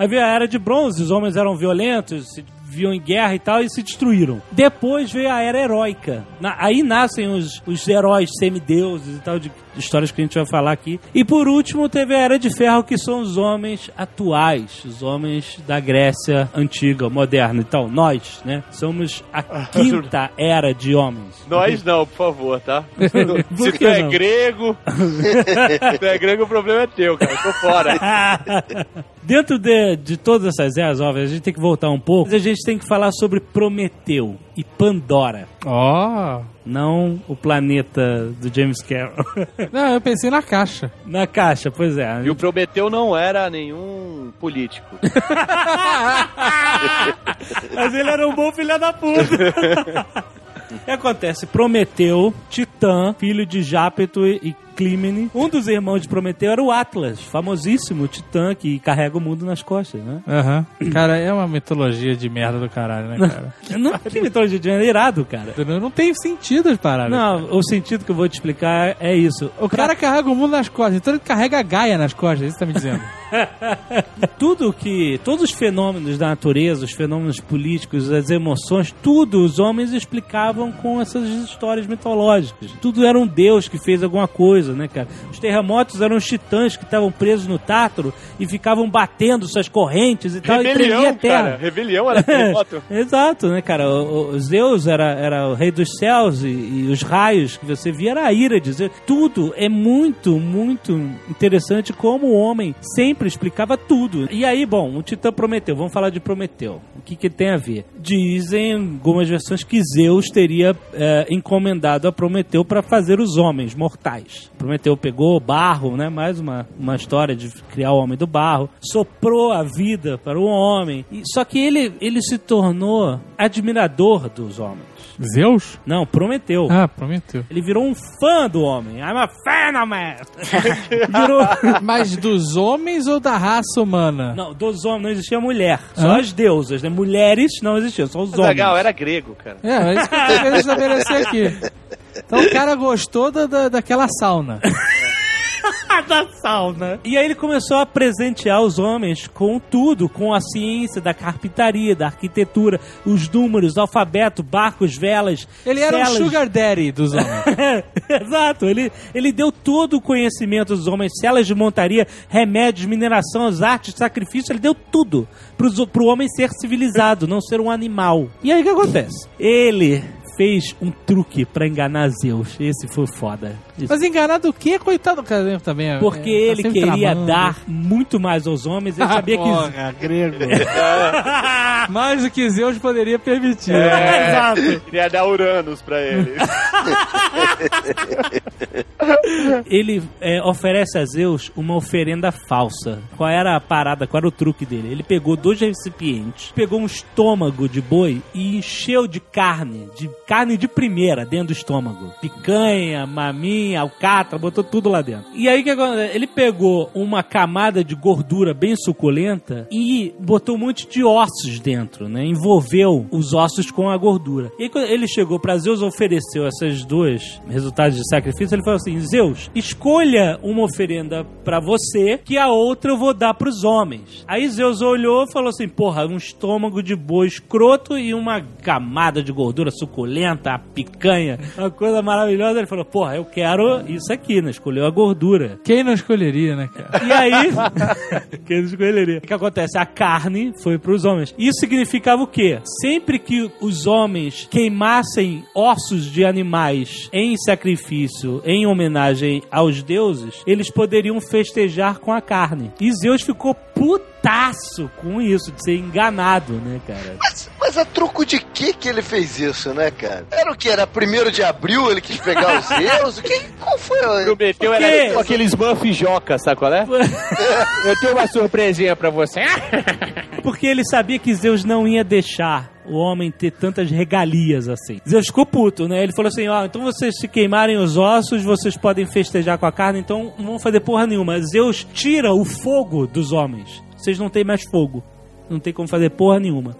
Veio a Era de Bronze, os homens eram violentos, se viam em guerra e tal e se destruíram. Depois veio a Era Heróica. Na- aí nascem os, os heróis semideuses e tal, de histórias que a gente vai falar aqui. E por último teve a Era de Ferro, que são os homens atuais, os homens da Grécia antiga, moderna. Então, nós, né, somos a quinta era de homens. Nós não, por favor, tá? Por Se tu é não? grego, se tu é grego, o problema é teu, cara. Eu tô fora. Dentro de, de todas essas eras, óbvio, a gente tem que voltar um pouco. A gente tem que falar sobre Prometeu e Pandora. Ó. Não o planeta do James Cameron. Não, eu pensei na caixa. Na caixa, pois é. E o Prometeu não era nenhum político. Mas ele era um bom filho da puta. O que acontece? Prometeu, Titã, filho de Jápeto e Clímene. Um dos irmãos de Prometeu era o Atlas, famosíssimo Titã que carrega o mundo nas costas, né? Aham. Cara, é uma mitologia de merda do caralho, né, cara? Não tem mitologia de gênero, é irado, cara. Não, não tem sentido as paradas. Não, o sentido que eu vou te explicar é isso. O cara carrega o mundo nas costas, então ele carrega a Gaia nas costas, é isso que tá me dizendo. tudo que todos os fenômenos da natureza, os fenômenos políticos, as emoções, tudo os homens explicavam com essas histórias mitológicas. Tudo era um deus que fez alguma coisa. né, cara? Os terremotos eram os titãs que estavam presos no Tártaro e ficavam batendo suas correntes e tal, e tremia a Rebelião, terra. cara. Rebelião era terremoto. Exato, né, cara? O, o Zeus era, era o rei dos céus e, e os raios que você via era a ira de Zeus. Tudo é muito, muito interessante como o homem sempre explicava tudo. E aí, bom, o Titã Prometeu. Vamos falar de Prometeu. O que, que tem a ver? Dizem algumas versões que Zeus teria é, encomendado a Prometeu para fazer os homens mortais. Prometeu pegou barro, né? Mais uma, uma história de criar o homem do barro. Soprou a vida para o homem. E, só que ele, ele se tornou admirador dos homens. Zeus? Não, Prometeu. Ah, prometeu. Ele virou um fã do homem. I'm a fan of man. virou... Mas dos homens ou da raça humana? Não, dos homens não existia mulher. Só Hã? as deusas, né? Mulheres não existiam, só os homens. Legal, era grego, cara. É, é isso que eu tô querendo estabelecer aqui. Então o cara gostou da, da- daquela sauna. da sauna. E aí ele começou a presentear os homens com tudo, com a ciência da carpintaria, da arquitetura, os números, alfabeto, barcos, velas. Ele era um celas. sugar daddy dos homens. Exato, ele, ele deu todo o conhecimento dos homens, celas de montaria, remédios, mineração, as artes, sacrifício, ele deu tudo pro, pro homem ser civilizado, não ser um animal. E aí o que acontece? Ele fez um truque pra enganar Zeus. Esse foi foda. Esse Mas enganar do quê? Coitado do cara também. é- porque é, tá ele queria tramando. dar muito mais aos homens, ele Ah, sabia que. porra, grego. Mais do que Zeus poderia permitir. É, Exato. Queria dar Uranus pra ele. Ele é, oferece a Zeus uma oferenda falsa. Qual era a parada? Qual era o truque dele? Ele pegou dois recipientes, pegou um estômago de boi e encheu de carne, de carne de primeira dentro do estômago. Picanha, maminha, alcatra, botou tudo lá dentro. E aí que? Ele pegou uma camada de gordura bem suculenta e botou um monte de ossos dentro, né? Envolveu os ossos com a gordura. E aí quando ele chegou pra Zeus, ofereceu essas duas resultados de sacrifício, ele falou assim: Zeus, escolha uma oferenda pra você, que a outra eu vou dar pros homens. Aí Zeus olhou e falou assim: porra, um estômago de boi escroto e uma camada de gordura suculenta, a picanha, uma coisa maravilhosa. Ele falou: porra, eu quero isso aqui, né? Escolheu a gordura. Quem não escolheria, né, cara? E aí, quem escolheria? O que acontece? A carne foi para os homens. Isso significava o quê? Sempre que os homens queimassem ossos de animais em sacrifício, em homenagem aos deuses, eles poderiam festejar com a carne. E Zeus ficou putaço com isso, de ser enganado, né, cara? Mas, mas a troco de que que ele fez isso, né, cara? Era o que? Era primeiro de abril, ele quis pegar os Zeus? O que, qual foi? Prometeu era com aqueles buff joca, sabe qual é? Eu tenho uma surpresinha pra você. Porque ele sabia que Zeus não ia deixar o homem ter tantas regalias assim. Zeus ficou puto, né? Ele falou assim: ó, então vocês se queimarem os ossos, vocês podem festejar com a carne, então não vão fazer porra nenhuma. Zeus tira o fogo dos homens. Vocês não têm mais fogo. Não tem como fazer porra nenhuma.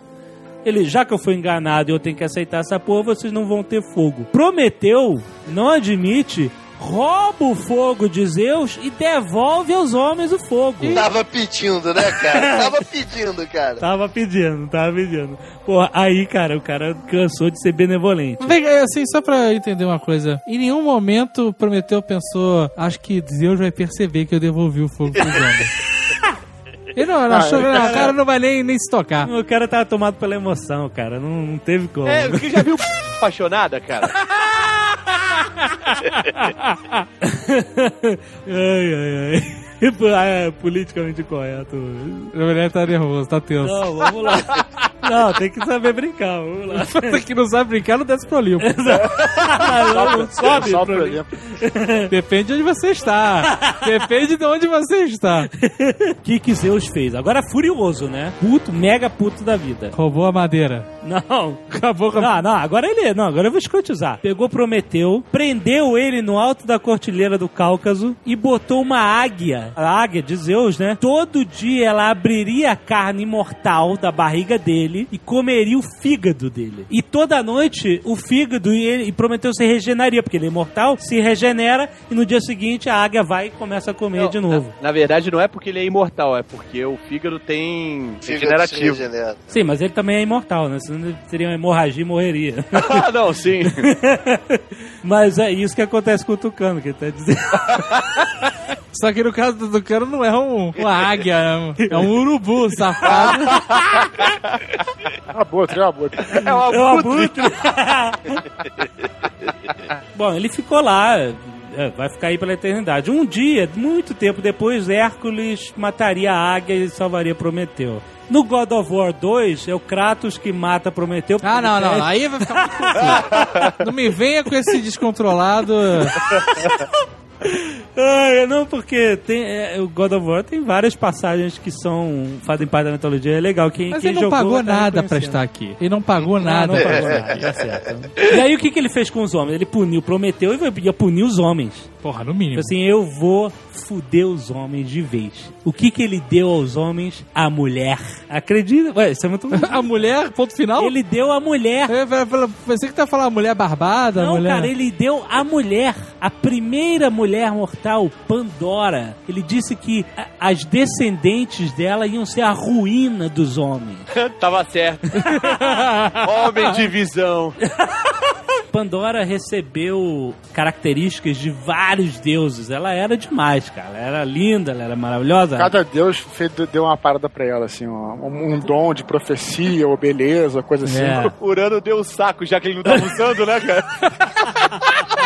Ele, já que eu fui enganado e eu tenho que aceitar essa porra, vocês não vão ter fogo. Prometeu, não admite, rouba o fogo de Zeus e devolve aos homens o fogo. Tava pedindo, né, cara? Tava pedindo, cara. Tava pedindo, tava pedindo. Porra, aí, cara, o cara cansou de ser benevolente. Vem, é, assim, só pra entender uma coisa. Em nenhum momento o Prometeu pensou, acho que Zeus vai perceber que eu devolvi o fogo pros homens. Ele não, não achou, não, o cara não vai nem, nem se tocar. O cara tava tomado pela emoção, cara. Não, não teve como. É, você já viu apaixonada, cara? ai, ai, ai. Ah, é politicamente correto. O mulher tá nervoso, tá tenso. Não, vamos lá. Não, tem que saber brincar, vamos lá. Que não sabe brincar, não desce pro Olimpo. não, não sobe Só pro exemplo. Depende de onde você está. Depende de onde você está. O que que Zeus fez? Agora furioso, né? Puto, mega puto da vida. Roubou a madeira. Não, Acabou com a... Não, não, agora ele. Não, agora eu vou escrotizar. Pegou Prometeu, prendeu ele no alto da cortilheira do Cáucaso e botou uma águia. A águia de Zeus, né? Todo dia ela abriria a carne imortal da barriga dele e comeria o fígado dele. E toda noite o fígado e, ele, e Prometeu se regeneraria, porque ele é imortal, se regenera e no dia seguinte a águia vai e começa a comer Não, de novo. Na, na verdade, não é porque ele é imortal, é porque o fígado tem Fígado se regenerativo. regenera. Sim, mas ele também é imortal, né? Senão ele teria uma hemorragia e morreria. ah, não, sim. mas é isso que acontece com o Tucano, que ele tá dizendo. Só que no caso do Tucano não é um, uma águia, é um- é um urubu safado. É boa, é uma boa. É uma É um abutre. Bom, ele ficou lá. é, Vai ficar aí pela eternidade. Um dia, muito tempo depois, Hércules mataria a águia e salvaria Prometeu. No God of War 2, é o Kratos que mata Prometeu. Ah, não, não. Aí vai ficar muito. Não me venha com esse descontrolado. Ah, não, porque tem, é, o God of War tem várias passagens que são fazem parte da mitologia. É legal. Quem, Mas quem ele não jogou pagou tá nada pra estar aqui. Ele não pagou Não, nada. não pagou nada, tá certo. E aí o que, que ele fez com os homens? Ele puniu, prometeu e ia punir os homens. Porra, no mínimo. Assim, eu vou fuder os homens de vez. O que que ele deu aos homens? A mulher. Acredita? Ué, isso é muito... A mulher, ponto final? ele deu a mulher. Eu eu- eu pensei que ia falar mulher barbada, Não, mulher... cara, ele deu a mulher, a primeira mulher mortal, Pandora. Ele disse que a- as descendentes dela iam ser a ruína dos homens. Tava certo. Homem de visão. Pandora recebeu características de vários deuses. Ela era demais, cara. Ela era linda, ela era maravilhosa. Cada deus fez, deu uma parada pra ela, assim, um, um dom de profecia ou beleza, coisa assim. É. Urano deu o saco, já que ele não tava usando, né, cara?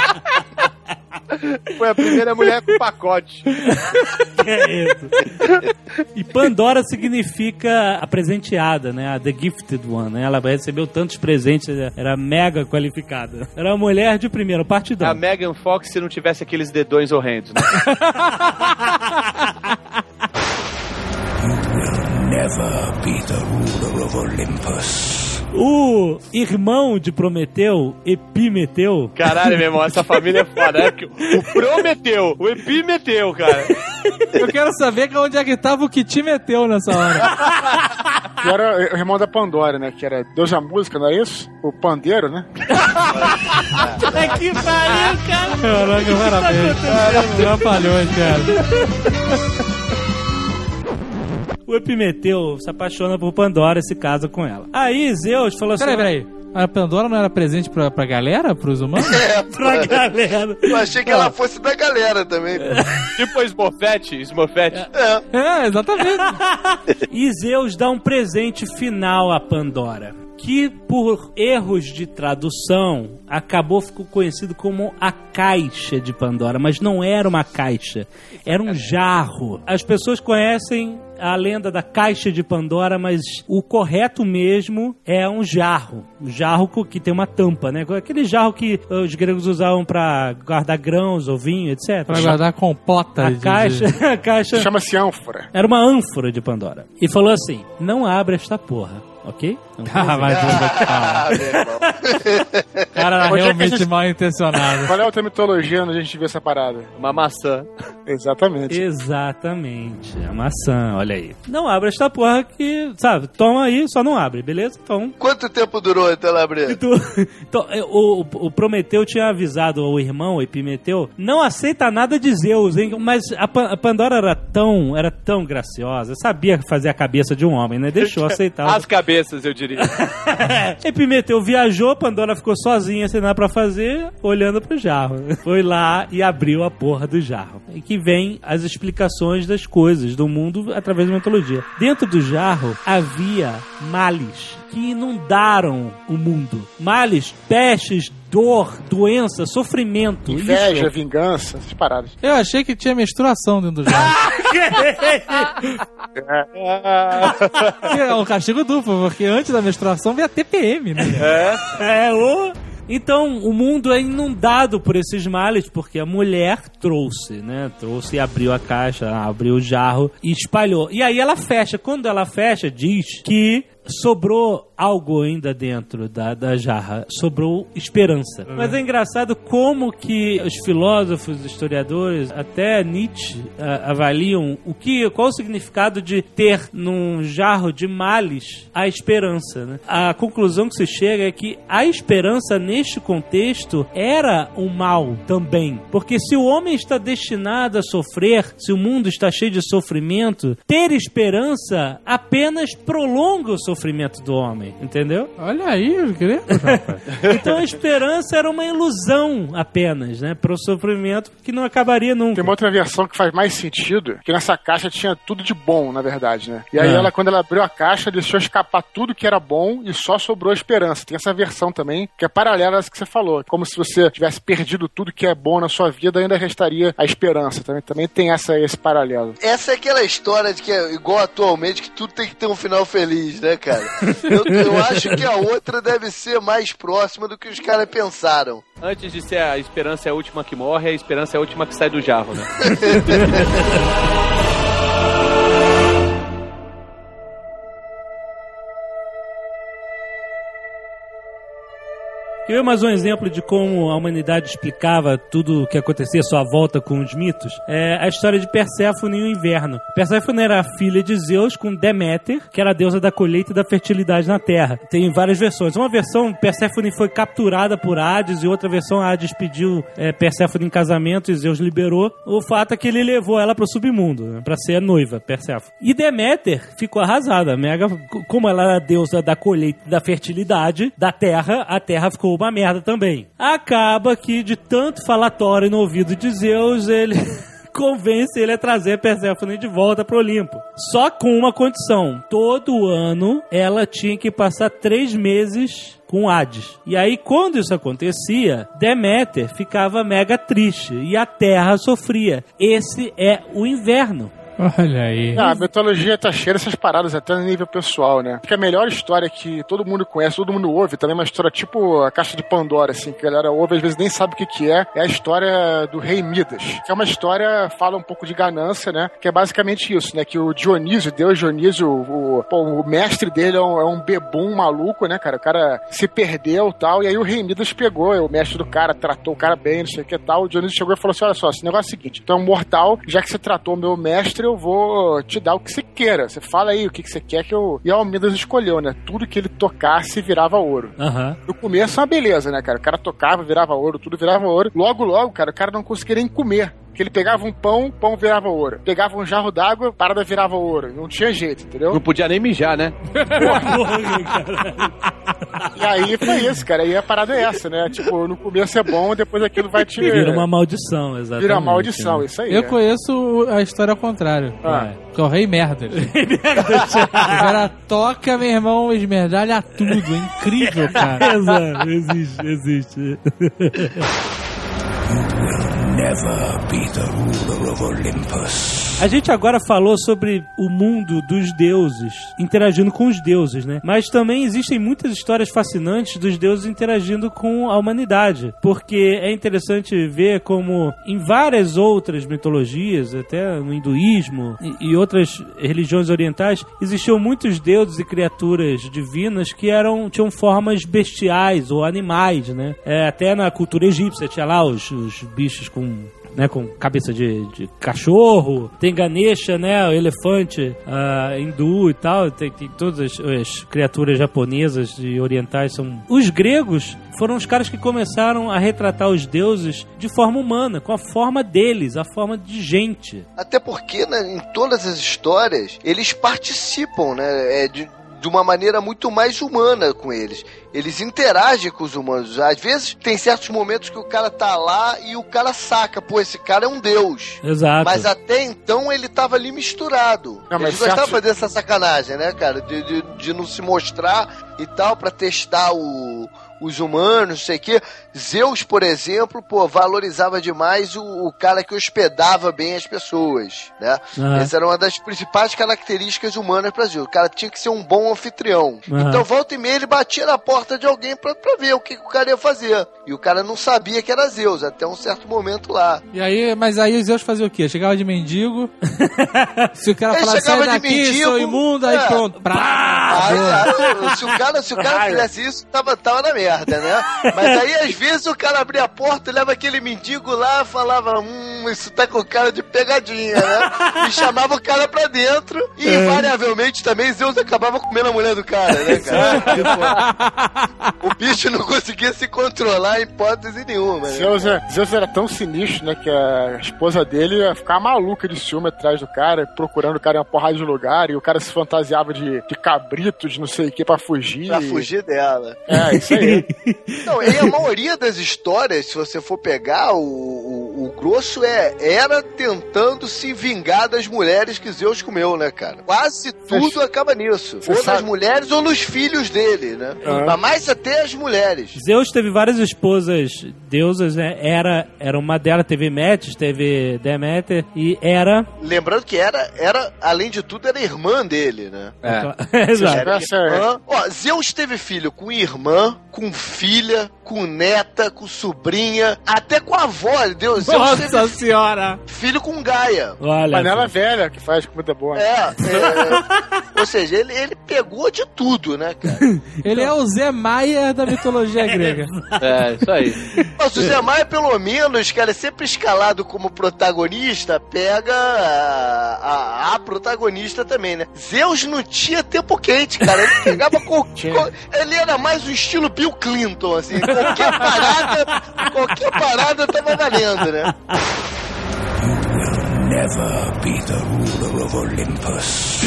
Foi a primeira mulher com pacote. É isso. E Pandora significa a presenteada, né? A The Gifted One, né? Ela recebeu tantos presentes, era mega qualificada. Era uma mulher de primeiro, partidão. A Megan Fox se não tivesse aqueles dedões horrendos, né? O irmão de Prometeu, Epimeteu, Caralho, meu irmão, essa família é foda. É o Prometeu, o Epimeteu, cara. Eu quero saber que onde é que tava o que te meteu nessa hora. Que era o irmão da Pandora, né? Que era Deus da música, não é isso? O pandeiro, né? que pariu, cara! Caraca, parabéns. Trapalhões, cara. O Epimeteu se apaixona por Pandora e se casa com ela. Aí Zeus falou assim: Peraí, peraí. A Pandora não era presente pra, pra galera, pros humanos? É, pra galera. eu achei que ela fosse da galera também. Tipo Smurfette, Smurfette. É. É, exatamente. E Zeus dá um presente final a Pandora. Que por erros de tradução acabou ficou conhecido como a caixa de Pandora, mas não era uma caixa, era um jarro. As pessoas conhecem a lenda da caixa de Pandora, mas o correto mesmo é um jarro, um jarro que tem uma tampa, né? Aquele jarro que os gregos usavam para guardar grãos ou vinho, etc. Pra guardar compota A de- de- caixa, a caixa Chama-se ânfora. era uma ânfora de Pandora. E falou assim: não abra esta porra, ok? Não Ah, que Ah. O cara é realmente gente- mal intencionado. Qual é a outra mitologia onde a gente vê essa parada? Uma maçã. Exatamente. Exatamente, a maçã, olha aí. Não abra esta porra que, sabe, toma aí, só não abre, beleza? Então. Quanto tempo durou até ela abrir? tu- então, é, o, o Prometeu tinha avisado o irmão, o Epimeteu, não aceita nada de Zeus, hein? Mas a, Pa- a Pandora era tão, era tão graciosa, sabia fazer a cabeça de um homem, né? Deixou aceitar. As cabeças, eu diria. Epimeteu viajou, Pandora ficou sozinha, sem nada pra fazer, olhando pro jarro. Foi lá e abriu a porra do jarro. E que vem as explicações das coisas do mundo através da mitologia. Dentro do jarro havia males que inundaram o mundo. Males, pestes, dor, doença, sofrimento. Inveja, Isso. vingança, essas paradas. Eu achei que tinha menstruação dentro do jogo. Que é um castigo duplo, porque antes da menstruação veio a TPM, né? É, o... Então, o mundo é inundado por esses males, porque a mulher trouxe, né? Trouxe e abriu a caixa, abriu o jarro e espalhou. E aí ela fecha. Quando ela fecha, diz que sobrou algo ainda dentro da, da jarra. Sobrou esperança. Mas é engraçado como que os filósofos, historiadores, até Nietzsche ah, avaliam o que, qual o significado de ter num jarro de males a esperança. Né? A conclusão que se chega é que a esperança neste contexto era um mal também. Porque se o homem está destinado a sofrer, se o mundo está cheio de sofrimento, ter esperança apenas prolonga o sofrimento do homem, entendeu? Olha aí, eu queria. rapaz. Então a esperança era uma ilusão apenas, né? Para o sofrimento que não acabaria Tem nunca. uma outra versão que faz mais sentido, que nessa caixa tinha tudo de bom, na verdade, né? E aí É. ela, quando ela abriu a caixa, deixou escapar tudo que era bom e só sobrou a esperança. Tem essa versão também, que é paralela a essa que você falou. Como se você tivesse perdido tudo que é bom na sua vida, ainda restaria a esperança. Também, também tem essa, esse paralelo. Essa é aquela história de que é igual atualmente, que tudo tem que ter um final feliz, né, cara? Eu, eu acho que a outra deve ser mais próxima do que os caras pensaram. Antes de ser a esperança é a última que morre, a esperança é a última que sai do jarro, né? Ver mais um exemplo de como a humanidade explicava tudo o que acontecia sua volta com os mitos? É a história de Perséfone e o inverno. Perséfone era filha de Zeus com Deméter, que era a deusa da colheita e da fertilidade na terra. Tem várias versões. Uma versão, Perséfone foi capturada por Hades e outra versão, Hades pediu é, Perséfone em casamento e Zeus liberou. O fato é que ele levou ela para o submundo, né, para ser a noiva, Perséfone. E Deméter ficou arrasada. Mega, como ela era a deusa da colheita e da fertilidade da terra, a terra ficou uma merda também. Acaba que de tanto falatório no ouvido de Zeus, ele convence ele a trazer Perséfone de volta pro Olimpo. Só com uma condição: todo ano ela tinha que passar três meses com Hades. E aí, quando isso acontecia, Deméter ficava mega triste e a Terra sofria. Esse é o inverno. Olha aí. Ah, a mitologia tá cheia dessas paradas até no nível pessoal, né? Acho que a melhor história que todo mundo conhece, todo mundo ouve, também é uma história tipo a Caixa de Pandora, assim, que a galera ouve, às vezes nem sabe o que que é, é a história do rei Midas. Que é uma história, fala um pouco de ganância, né? Que é basicamente isso, né? Que o Dionísio, Deus Dionísio, o, o mestre dele é um, é um bebum maluco, né, cara? O cara se perdeu tal, e aí o rei Midas pegou, é o mestre do cara, tratou o cara bem, não sei o que tal. O Dionísio chegou e falou assim, olha só, esse negócio é o seguinte, tu é um mortal, já que você tratou o meu mestre, eu vou te dar o que você queira. Você fala aí o que, que você quer que eu. E a Almidas escolheu, né? Tudo que ele tocasse virava ouro. Aham. No começo é uma beleza, né, cara? O cara tocava, virava ouro, tudo virava ouro. Logo, logo, cara, o cara não conseguia nem comer. Porque ele pegava um pão, pão virava ouro. Pegava um jarro d'água, parada virava ouro. Não tinha jeito, entendeu? Não podia nem mijar, né? E aí foi isso, cara. E a parada é essa, né? Tipo, no começo é bom, depois aquilo vai te. Vira uma maldição, exatamente. Vira maldição, né? isso aí. Eu é. conheço a história ao contrário. Ah. Que é o rei merda. o cara toca, meu irmão, esmerdalha tudo. É incrível, cara. Exato, existe, existe. never be the ruler of Olympus. A gente agora falou sobre o mundo dos deuses interagindo com os deuses, né? Mas também existem muitas histórias fascinantes dos deuses interagindo com a humanidade, porque é interessante ver como em várias outras mitologias, até no hinduísmo e, e outras religiões orientais, existiam muitos deuses e criaturas divinas que eram tinham formas bestiais ou animais, né? É, até na cultura egípcia tinha lá os, os bichos com né, com cabeça de, de cachorro, tem Ganesha, né, o elefante ah, hindu e tal, tem, tem todas as, as criaturas japonesas e orientais são... Os gregos foram os caras que começaram a retratar os deuses de forma humana, com a forma deles, a forma de gente. Até porque, né, em todas as histórias, eles participam, né? É, de, de uma maneira muito mais humana com eles. Eles interagem com os humanos. Às vezes tem certos momentos que o cara tá lá e o cara saca, pô, esse cara é um deus. Exato. Mas até então ele tava ali misturado. Não, mas Eles certo- de fazer essa sacanagem, né, cara? De, de, de não se mostrar e tal, pra testar o, os humanos, não sei o quê. Zeus, por exemplo, pô, valorizava demais o, o cara que hospedava bem as pessoas, né? Aham. Essa era uma das principais características humanas para Zeus. O cara tinha que ser um bom anfitrião. Aham. Então, volta e meia, ele batia na porta de alguém pra, pra ver o que, que o cara ia fazer. E o cara não sabia que era Zeus, até um certo momento lá. E aí, mas aí Zeus fazia o quê? Chegava de mendigo. Se o cara Ele falasse, sai daqui, mendigo, sou imundo, aí é. pronto. Pra... Aí, aí, se o cara, se o cara fizesse isso, tava, tava na merda, né? Mas aí, às vezes, o cara abria a porta, leva aquele mendigo lá e falava, hum, isso tá com cara de pegadinha, né? E chamava o cara pra dentro e, invariavelmente, também Zeus acabava comendo a mulher do cara, né, cara? Pô, o bicho não conseguia se controlar em hipótese nenhuma, né? Zeus, é- Zeus era tão sinistro, né, que a esposa dele ia ficar maluca de ciúme atrás do cara, procurando o cara em uma porrada de lugar, e o cara se fantasiava de, de cabrito, de não sei o que, pra fugir. Pra fugir dela. É, isso aí. Não, e a maioria das histórias, se você for pegar, o, o, o grosso é era tentando se vingar das mulheres que Zeus comeu, né, cara? Quase tudo acaba nisso. Ou nas mulheres ou nos filhos dele, né? Aham. Mas mais até as mulheres. Zeus teve várias esposas deusas, né? Era, era uma delas, teve Metis, teve Deméter e era. Lembrando que era, era, além de tudo, era irmã dele, né? Exato. Era irmã. Ó, Zeus teve filho com irmã, com filha, com neta, com sobrinha, até com a avó. Deus, Nossa teve senhora! filho com Gaia. Olha. Panela velha que faz comida boa. É, é, ou seja, ele, ele pegou de tudo, né, cara? Ele é o Zé Maia da mitologia grega. É, isso aí. Mas o Zé Maia, pelo menos, cara, é sempre escalado como protagonista, pega a, a- a protagonista também, né? Zeus não tinha tempo quente, cara. Ele pegava qualquer. Ele era mais o estilo Bill Clinton, assim. Qualquer parada, qualquer parada tava valendo, né?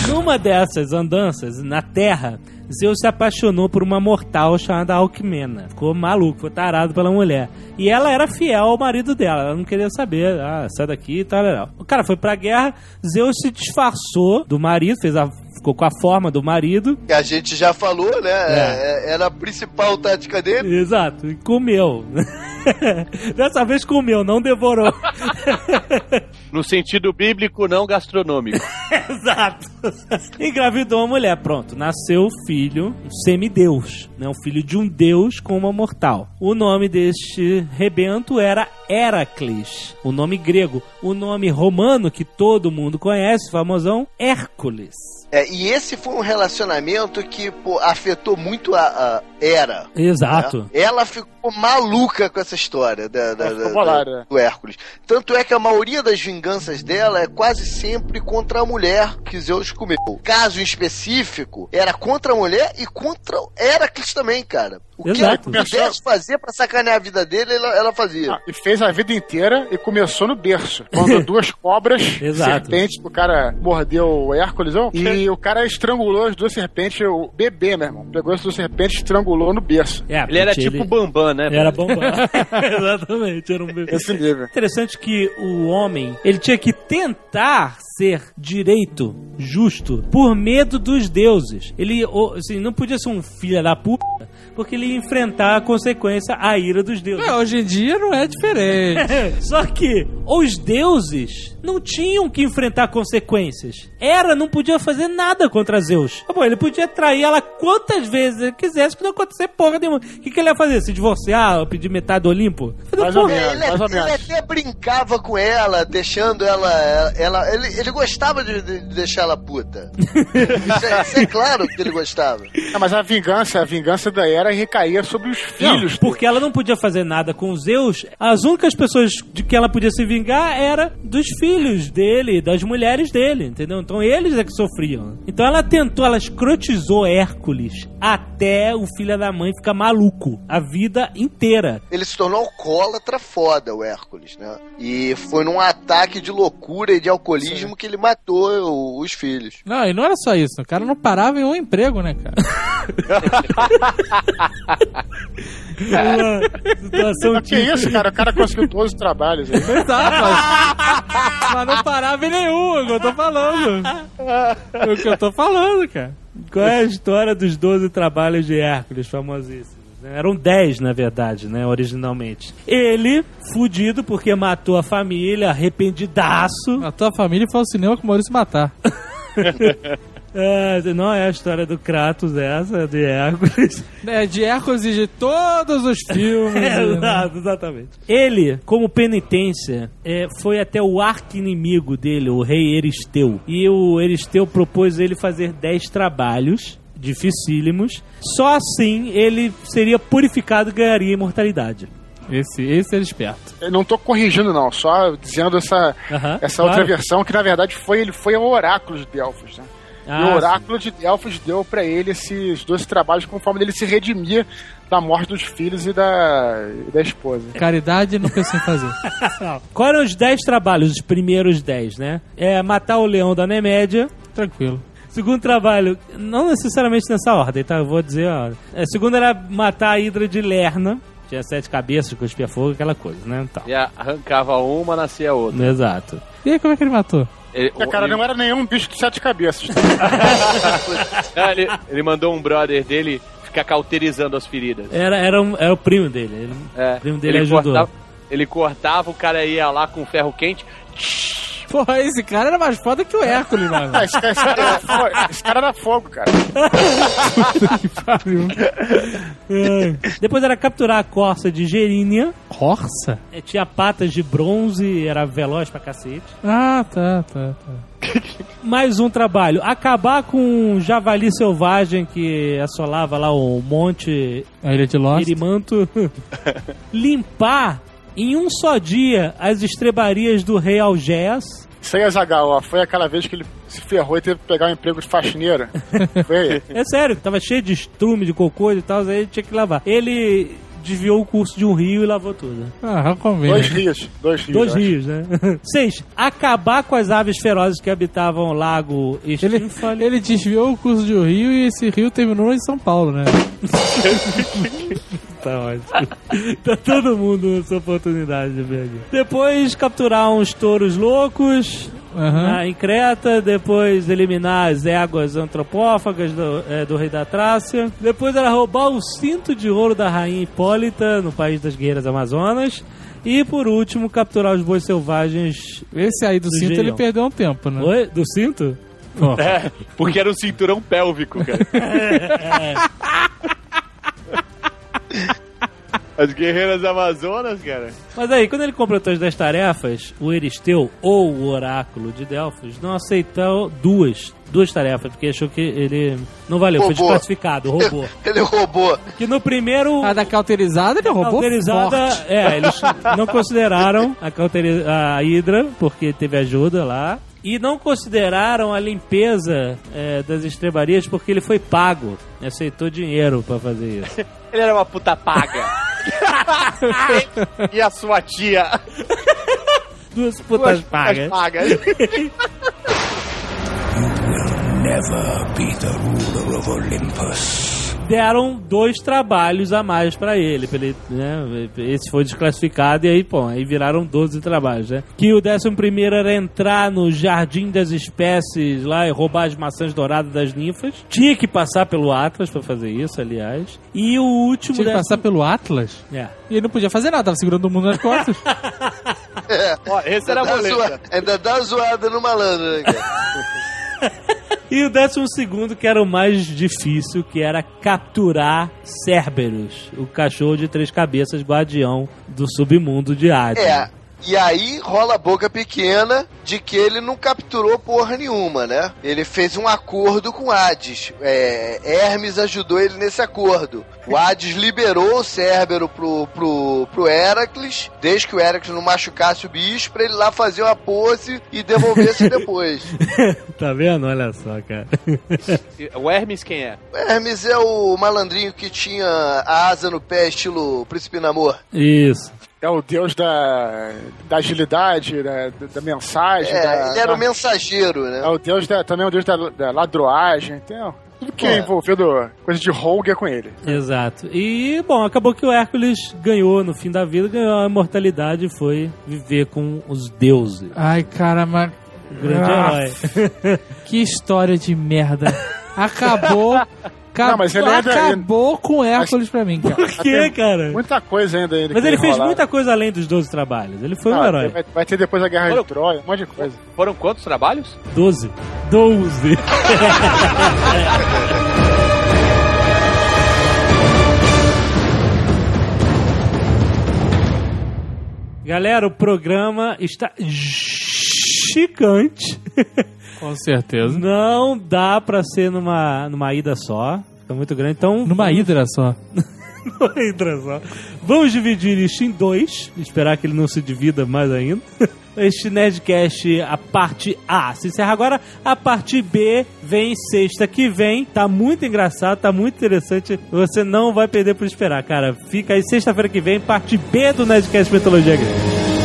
Numa dessas andanças na Terra, Zeus se apaixonou por uma mortal chamada Alquimena. Ficou maluco, ficou tarado pela mulher. E ela era fiel ao marido dela, ela não queria saber, ah, sai daqui e tal, tal. O cara foi pra guerra, Zeus se disfarçou do marido, fez a, ficou com a forma do marido, Que a gente já falou, né? É, Era a principal tática dele. exato, e comeu. Dessa vez comeu, não devorou. No sentido bíblico, não gastronômico. Exato. Engravidou uma mulher, pronto. Nasceu o filho, um semideus, né? Um filho de um deus com uma mortal. O nome deste rebento era Heracles, o nome grego. O nome romano que todo mundo conhece, famosão, Hércules. É, e esse foi um relacionamento que pô, afetou muito a, a Hera. Exato. né? Ela ficou maluca com essa história da, da- da- da- do Hércules. Tanto é que a maioria das vinganças dela é quase sempre contra a mulher que Zeus comeu. O caso em específico era contra a mulher e contra o Heracles também, cara. O que ela Exato. pudesse fazer pra sacanear a vida dele, ela, ela fazia. Ah, e fez a vida inteira e começou no berço. Quando duas cobras, Exato. serpentes, o cara mordeu o Hércules ó, e o cara estrangulou as duas serpentes, o bebê, meu irmão. Pegou as duas serpentes e estrangulou no berço. É, Ele era tipo Bambam, né? Era velho? bombão. Exatamente, era um bebê. Esse nível. Interessante que o homem, ele tinha que tentar ser direito, justo, por medo dos deuses. Ele, assim, não podia ser um filho da puta, porque ele ia enfrentar a consequência, a ira dos deuses. É, hoje em dia não é diferente. Só que os deuses não tinham que enfrentar consequências. Hera não podia fazer nada contra Zeus. Tá bom, ele podia trair ela quantas vezes ele quisesse que não acontecer porra nenhuma. O que, que ele ia fazer? Se divorciar, pedir metade do Olimpo? Mais ou menos. Ele, mais ou ele menos. até brincava com ela, deixando ela. ela ele, ele gostava de, de deixar ela puta. Isso é, isso é claro que ele gostava. Ah, mas a vingança, a vingança da Hera recaía sobre os Não, filhos. porque ela não podia fazer nada com Zeus. As únicas pessoas de que ela podia se vingar era dos filhos dele, das mulheres dele, entendeu? Então eles é que sofriam. Então ela tentou, ela escrotizou Hércules até o filho da mãe ficar maluco a vida inteira. Ele se tornou alcoólatra foda, o Hércules, né? E foi num ataque de loucura e de alcoolismo que ele matou o- os filhos. Não, e não era só isso. O cara não parava em um emprego, né, cara? Uma situação Mas que isso, cara? O cara conseguiu 12 trabalhos aí. Exato, mas, mas não parava em nenhum, é o que eu tô falando. É o que eu tô falando, cara. Qual é a história dos 12 trabalhos de Hércules, famosíssimo? Né? Eram 10, na verdade, né? Originalmente. Ele, fudido porque matou a família, arrependidaço. A tua família foi ao cinema com o Maurício matar. É, não é a história do Kratos essa, de Hércules. É, de Hércules e de todos os filmes. né? Exato, exatamente. Ele, como penitência, é, foi até o arqui-inimigo dele, o rei Eristeu. E o Eristeu propôs ele fazer 10 trabalhos dificílimos. Só assim ele seria purificado e ganharia imortalidade. Esse, esse era esperto. Eu não tô corrigindo, não, só dizendo essa, Aham, essa claro. outra versão, que na verdade foi ele foi ao oráculo de Delfos, né? e Ah, o oráculo de Delfos deu pra ele esses dois trabalhos conforme ele se redimir da morte dos filhos e da, e da esposa. Caridade não pensa em fazer. Quais eram os 10 trabalhos, os primeiros 10, né? É matar o leão da Nemédia. Tranquilo. Segundo trabalho, não necessariamente nessa ordem, tá? Eu vou dizer, ó. É, segundo era matar a hidra de Lerna. Tinha sete cabeças, cuspia fogo, aquela coisa, né? Tal. E arrancava uma, nascia outra. Exato. E aí, como é que ele matou? Ele, cara, ele- não era nenhum bicho de sete cabeças. Ah, ele, ele mandou um brother dele ficar cauterizando as feridas. Era, era, um- era o primo dele. Ele- É, O primo dele ele ajudou. Cortava, ele cortava, o cara ia lá com ferro quente. Porra, esse cara era mais foda que o Hércules, mano. Ah, esse, cara, esse cara era fogo, cara era fogo, cara. É. Depois era capturar a corça de Gerínia. Corsa? É, Tinha patas de bronze, era veloz pra cacete. Ah, tá, tá, tá. Mais um trabalho. Acabar com um javali selvagem que assolava lá o monte A ilha de Lost. Irimanto. Limpar em um só dia as estrebarias do rei Algés. Isso aí, Azagal, ó, foi aquela vez que ele se ferrou e teve que pegar um emprego de faxineira. Foi aí. É sério, tava cheio de estrume, de cocô e tal, aí ele tinha que lavar. Ele desviou o curso de um rio e lavou tudo. Ah, convém. Dois rios. Dois rios. Dois rios, né? Seis, acabar com as aves ferozes que habitavam o lago Ele, ele desviou o curso de um rio e esse rio terminou em São Paulo, né? Tá ótimo. tá todo mundo nessa oportunidade de ver aqui. Depois capturar uns touros loucos. Aham. na- em Creta, depois eliminar as éguas antropófagas do, é, do rei da Trácia. Depois era roubar o cinto de ouro da rainha Hipólita no país das guerreiras amazonas. E por último, capturar os bois selvagens. Esse aí do Do cinto Geião. ele perdeu um tempo, né? Oi? Do cinto? Porra. É, porque era um cinturão pélvico, cara. As guerreiras amazonas, cara. Mas aí, quando ele completou as 10 tarefas, o Eristeu, ou o Oráculo de Delfos, não aceitou duas. Duas tarefas, porque achou que ele não valeu, foi Roubou. desclassificado, roubou. Ele roubou. Que no primeiro. A da cauterizada ele roubou cauterizada, forte. é, eles não consideraram a, cauteri- a Hydra, porque teve ajuda lá. E não consideraram a limpeza é, das estrebarias porque ele foi pago. Aceitou dinheiro pra fazer isso. Ele era uma puta paga. e a sua tia? Duas putas pagas. pagas. deram dois trabalhos a mais pra ele, pra ele, né? Esse foi desclassificado e aí, pô, aí viraram 12 trabalhos, né? Que o décimo primeiro era entrar no jardim das espécies lá e roubar as maçãs douradas das ninfas. Tinha que passar pelo Atlas pra fazer isso, aliás. E o último Tinha que décimo... passar pelo Atlas É. e ele não podia fazer nada, tava segurando o mundo nas costas. Ó, esse era a boleta. Ainda dá zoada no malandro, né, cara? E o décimo segundo, que era o mais difícil, que era capturar Cerberus, o cachorro de três cabeças guardião do submundo de Hades. É. E aí rola a boca pequena de que ele não capturou porra nenhuma, né? Ele fez um acordo com Hades. É, Hermes ajudou ele nesse acordo. O Hades liberou o Cérbero pro, pro, pro Heracles, desde que o Heracles não machucasse o bicho, pra ele lá fazer uma pose e devolvesse depois. tá vendo? Olha só, cara. O Hermes quem é? O Hermes é o malandrinho que tinha a asa no pé, estilo Príncipe Namor. Isso. É o deus da, da agilidade, da, da- da mensagem. É, da- ele era da- o mensageiro, É né? o deus da, também é o deus da, da ladroagem. Ó, tudo que é É. envolvido coisa de rogue é com ele. Exato. E, bom, acabou que o Hércules ganhou no fim da vida, ganhou a imortalidade e foi viver com os deuses. Ai, cara, mas. Grande Ah, herói. Que história de merda. Acabou. Acab- Não, mas ele ainda- acabou com Hércules pra mim, cara. Por quê, cara? Muita coisa ainda. ainda Mas ele fez rolar. muita coisa além dos 12 trabalhos. Ele foi um Ah, herói. Vai, vai ter depois a Guerra Olha, de Troia, um monte de coisa. Foram quantos trabalhos? 12. 12. Galera, o programa está gigante. Com certeza. Não dá pra ser numa, numa ida só. Fica muito grande. Então, Numa hidra só. Numa ida só. Vamos dividir isso em dois. Esperar que ele não se divida mais ainda. Este Nerdcast, a parte A, se encerra agora. A parte B vem sexta que vem. Tá muito engraçado, tá muito interessante. Você não vai perder por esperar, cara. Fica aí sexta-feira que vem, parte B do Nerdcast Metodologia Grande.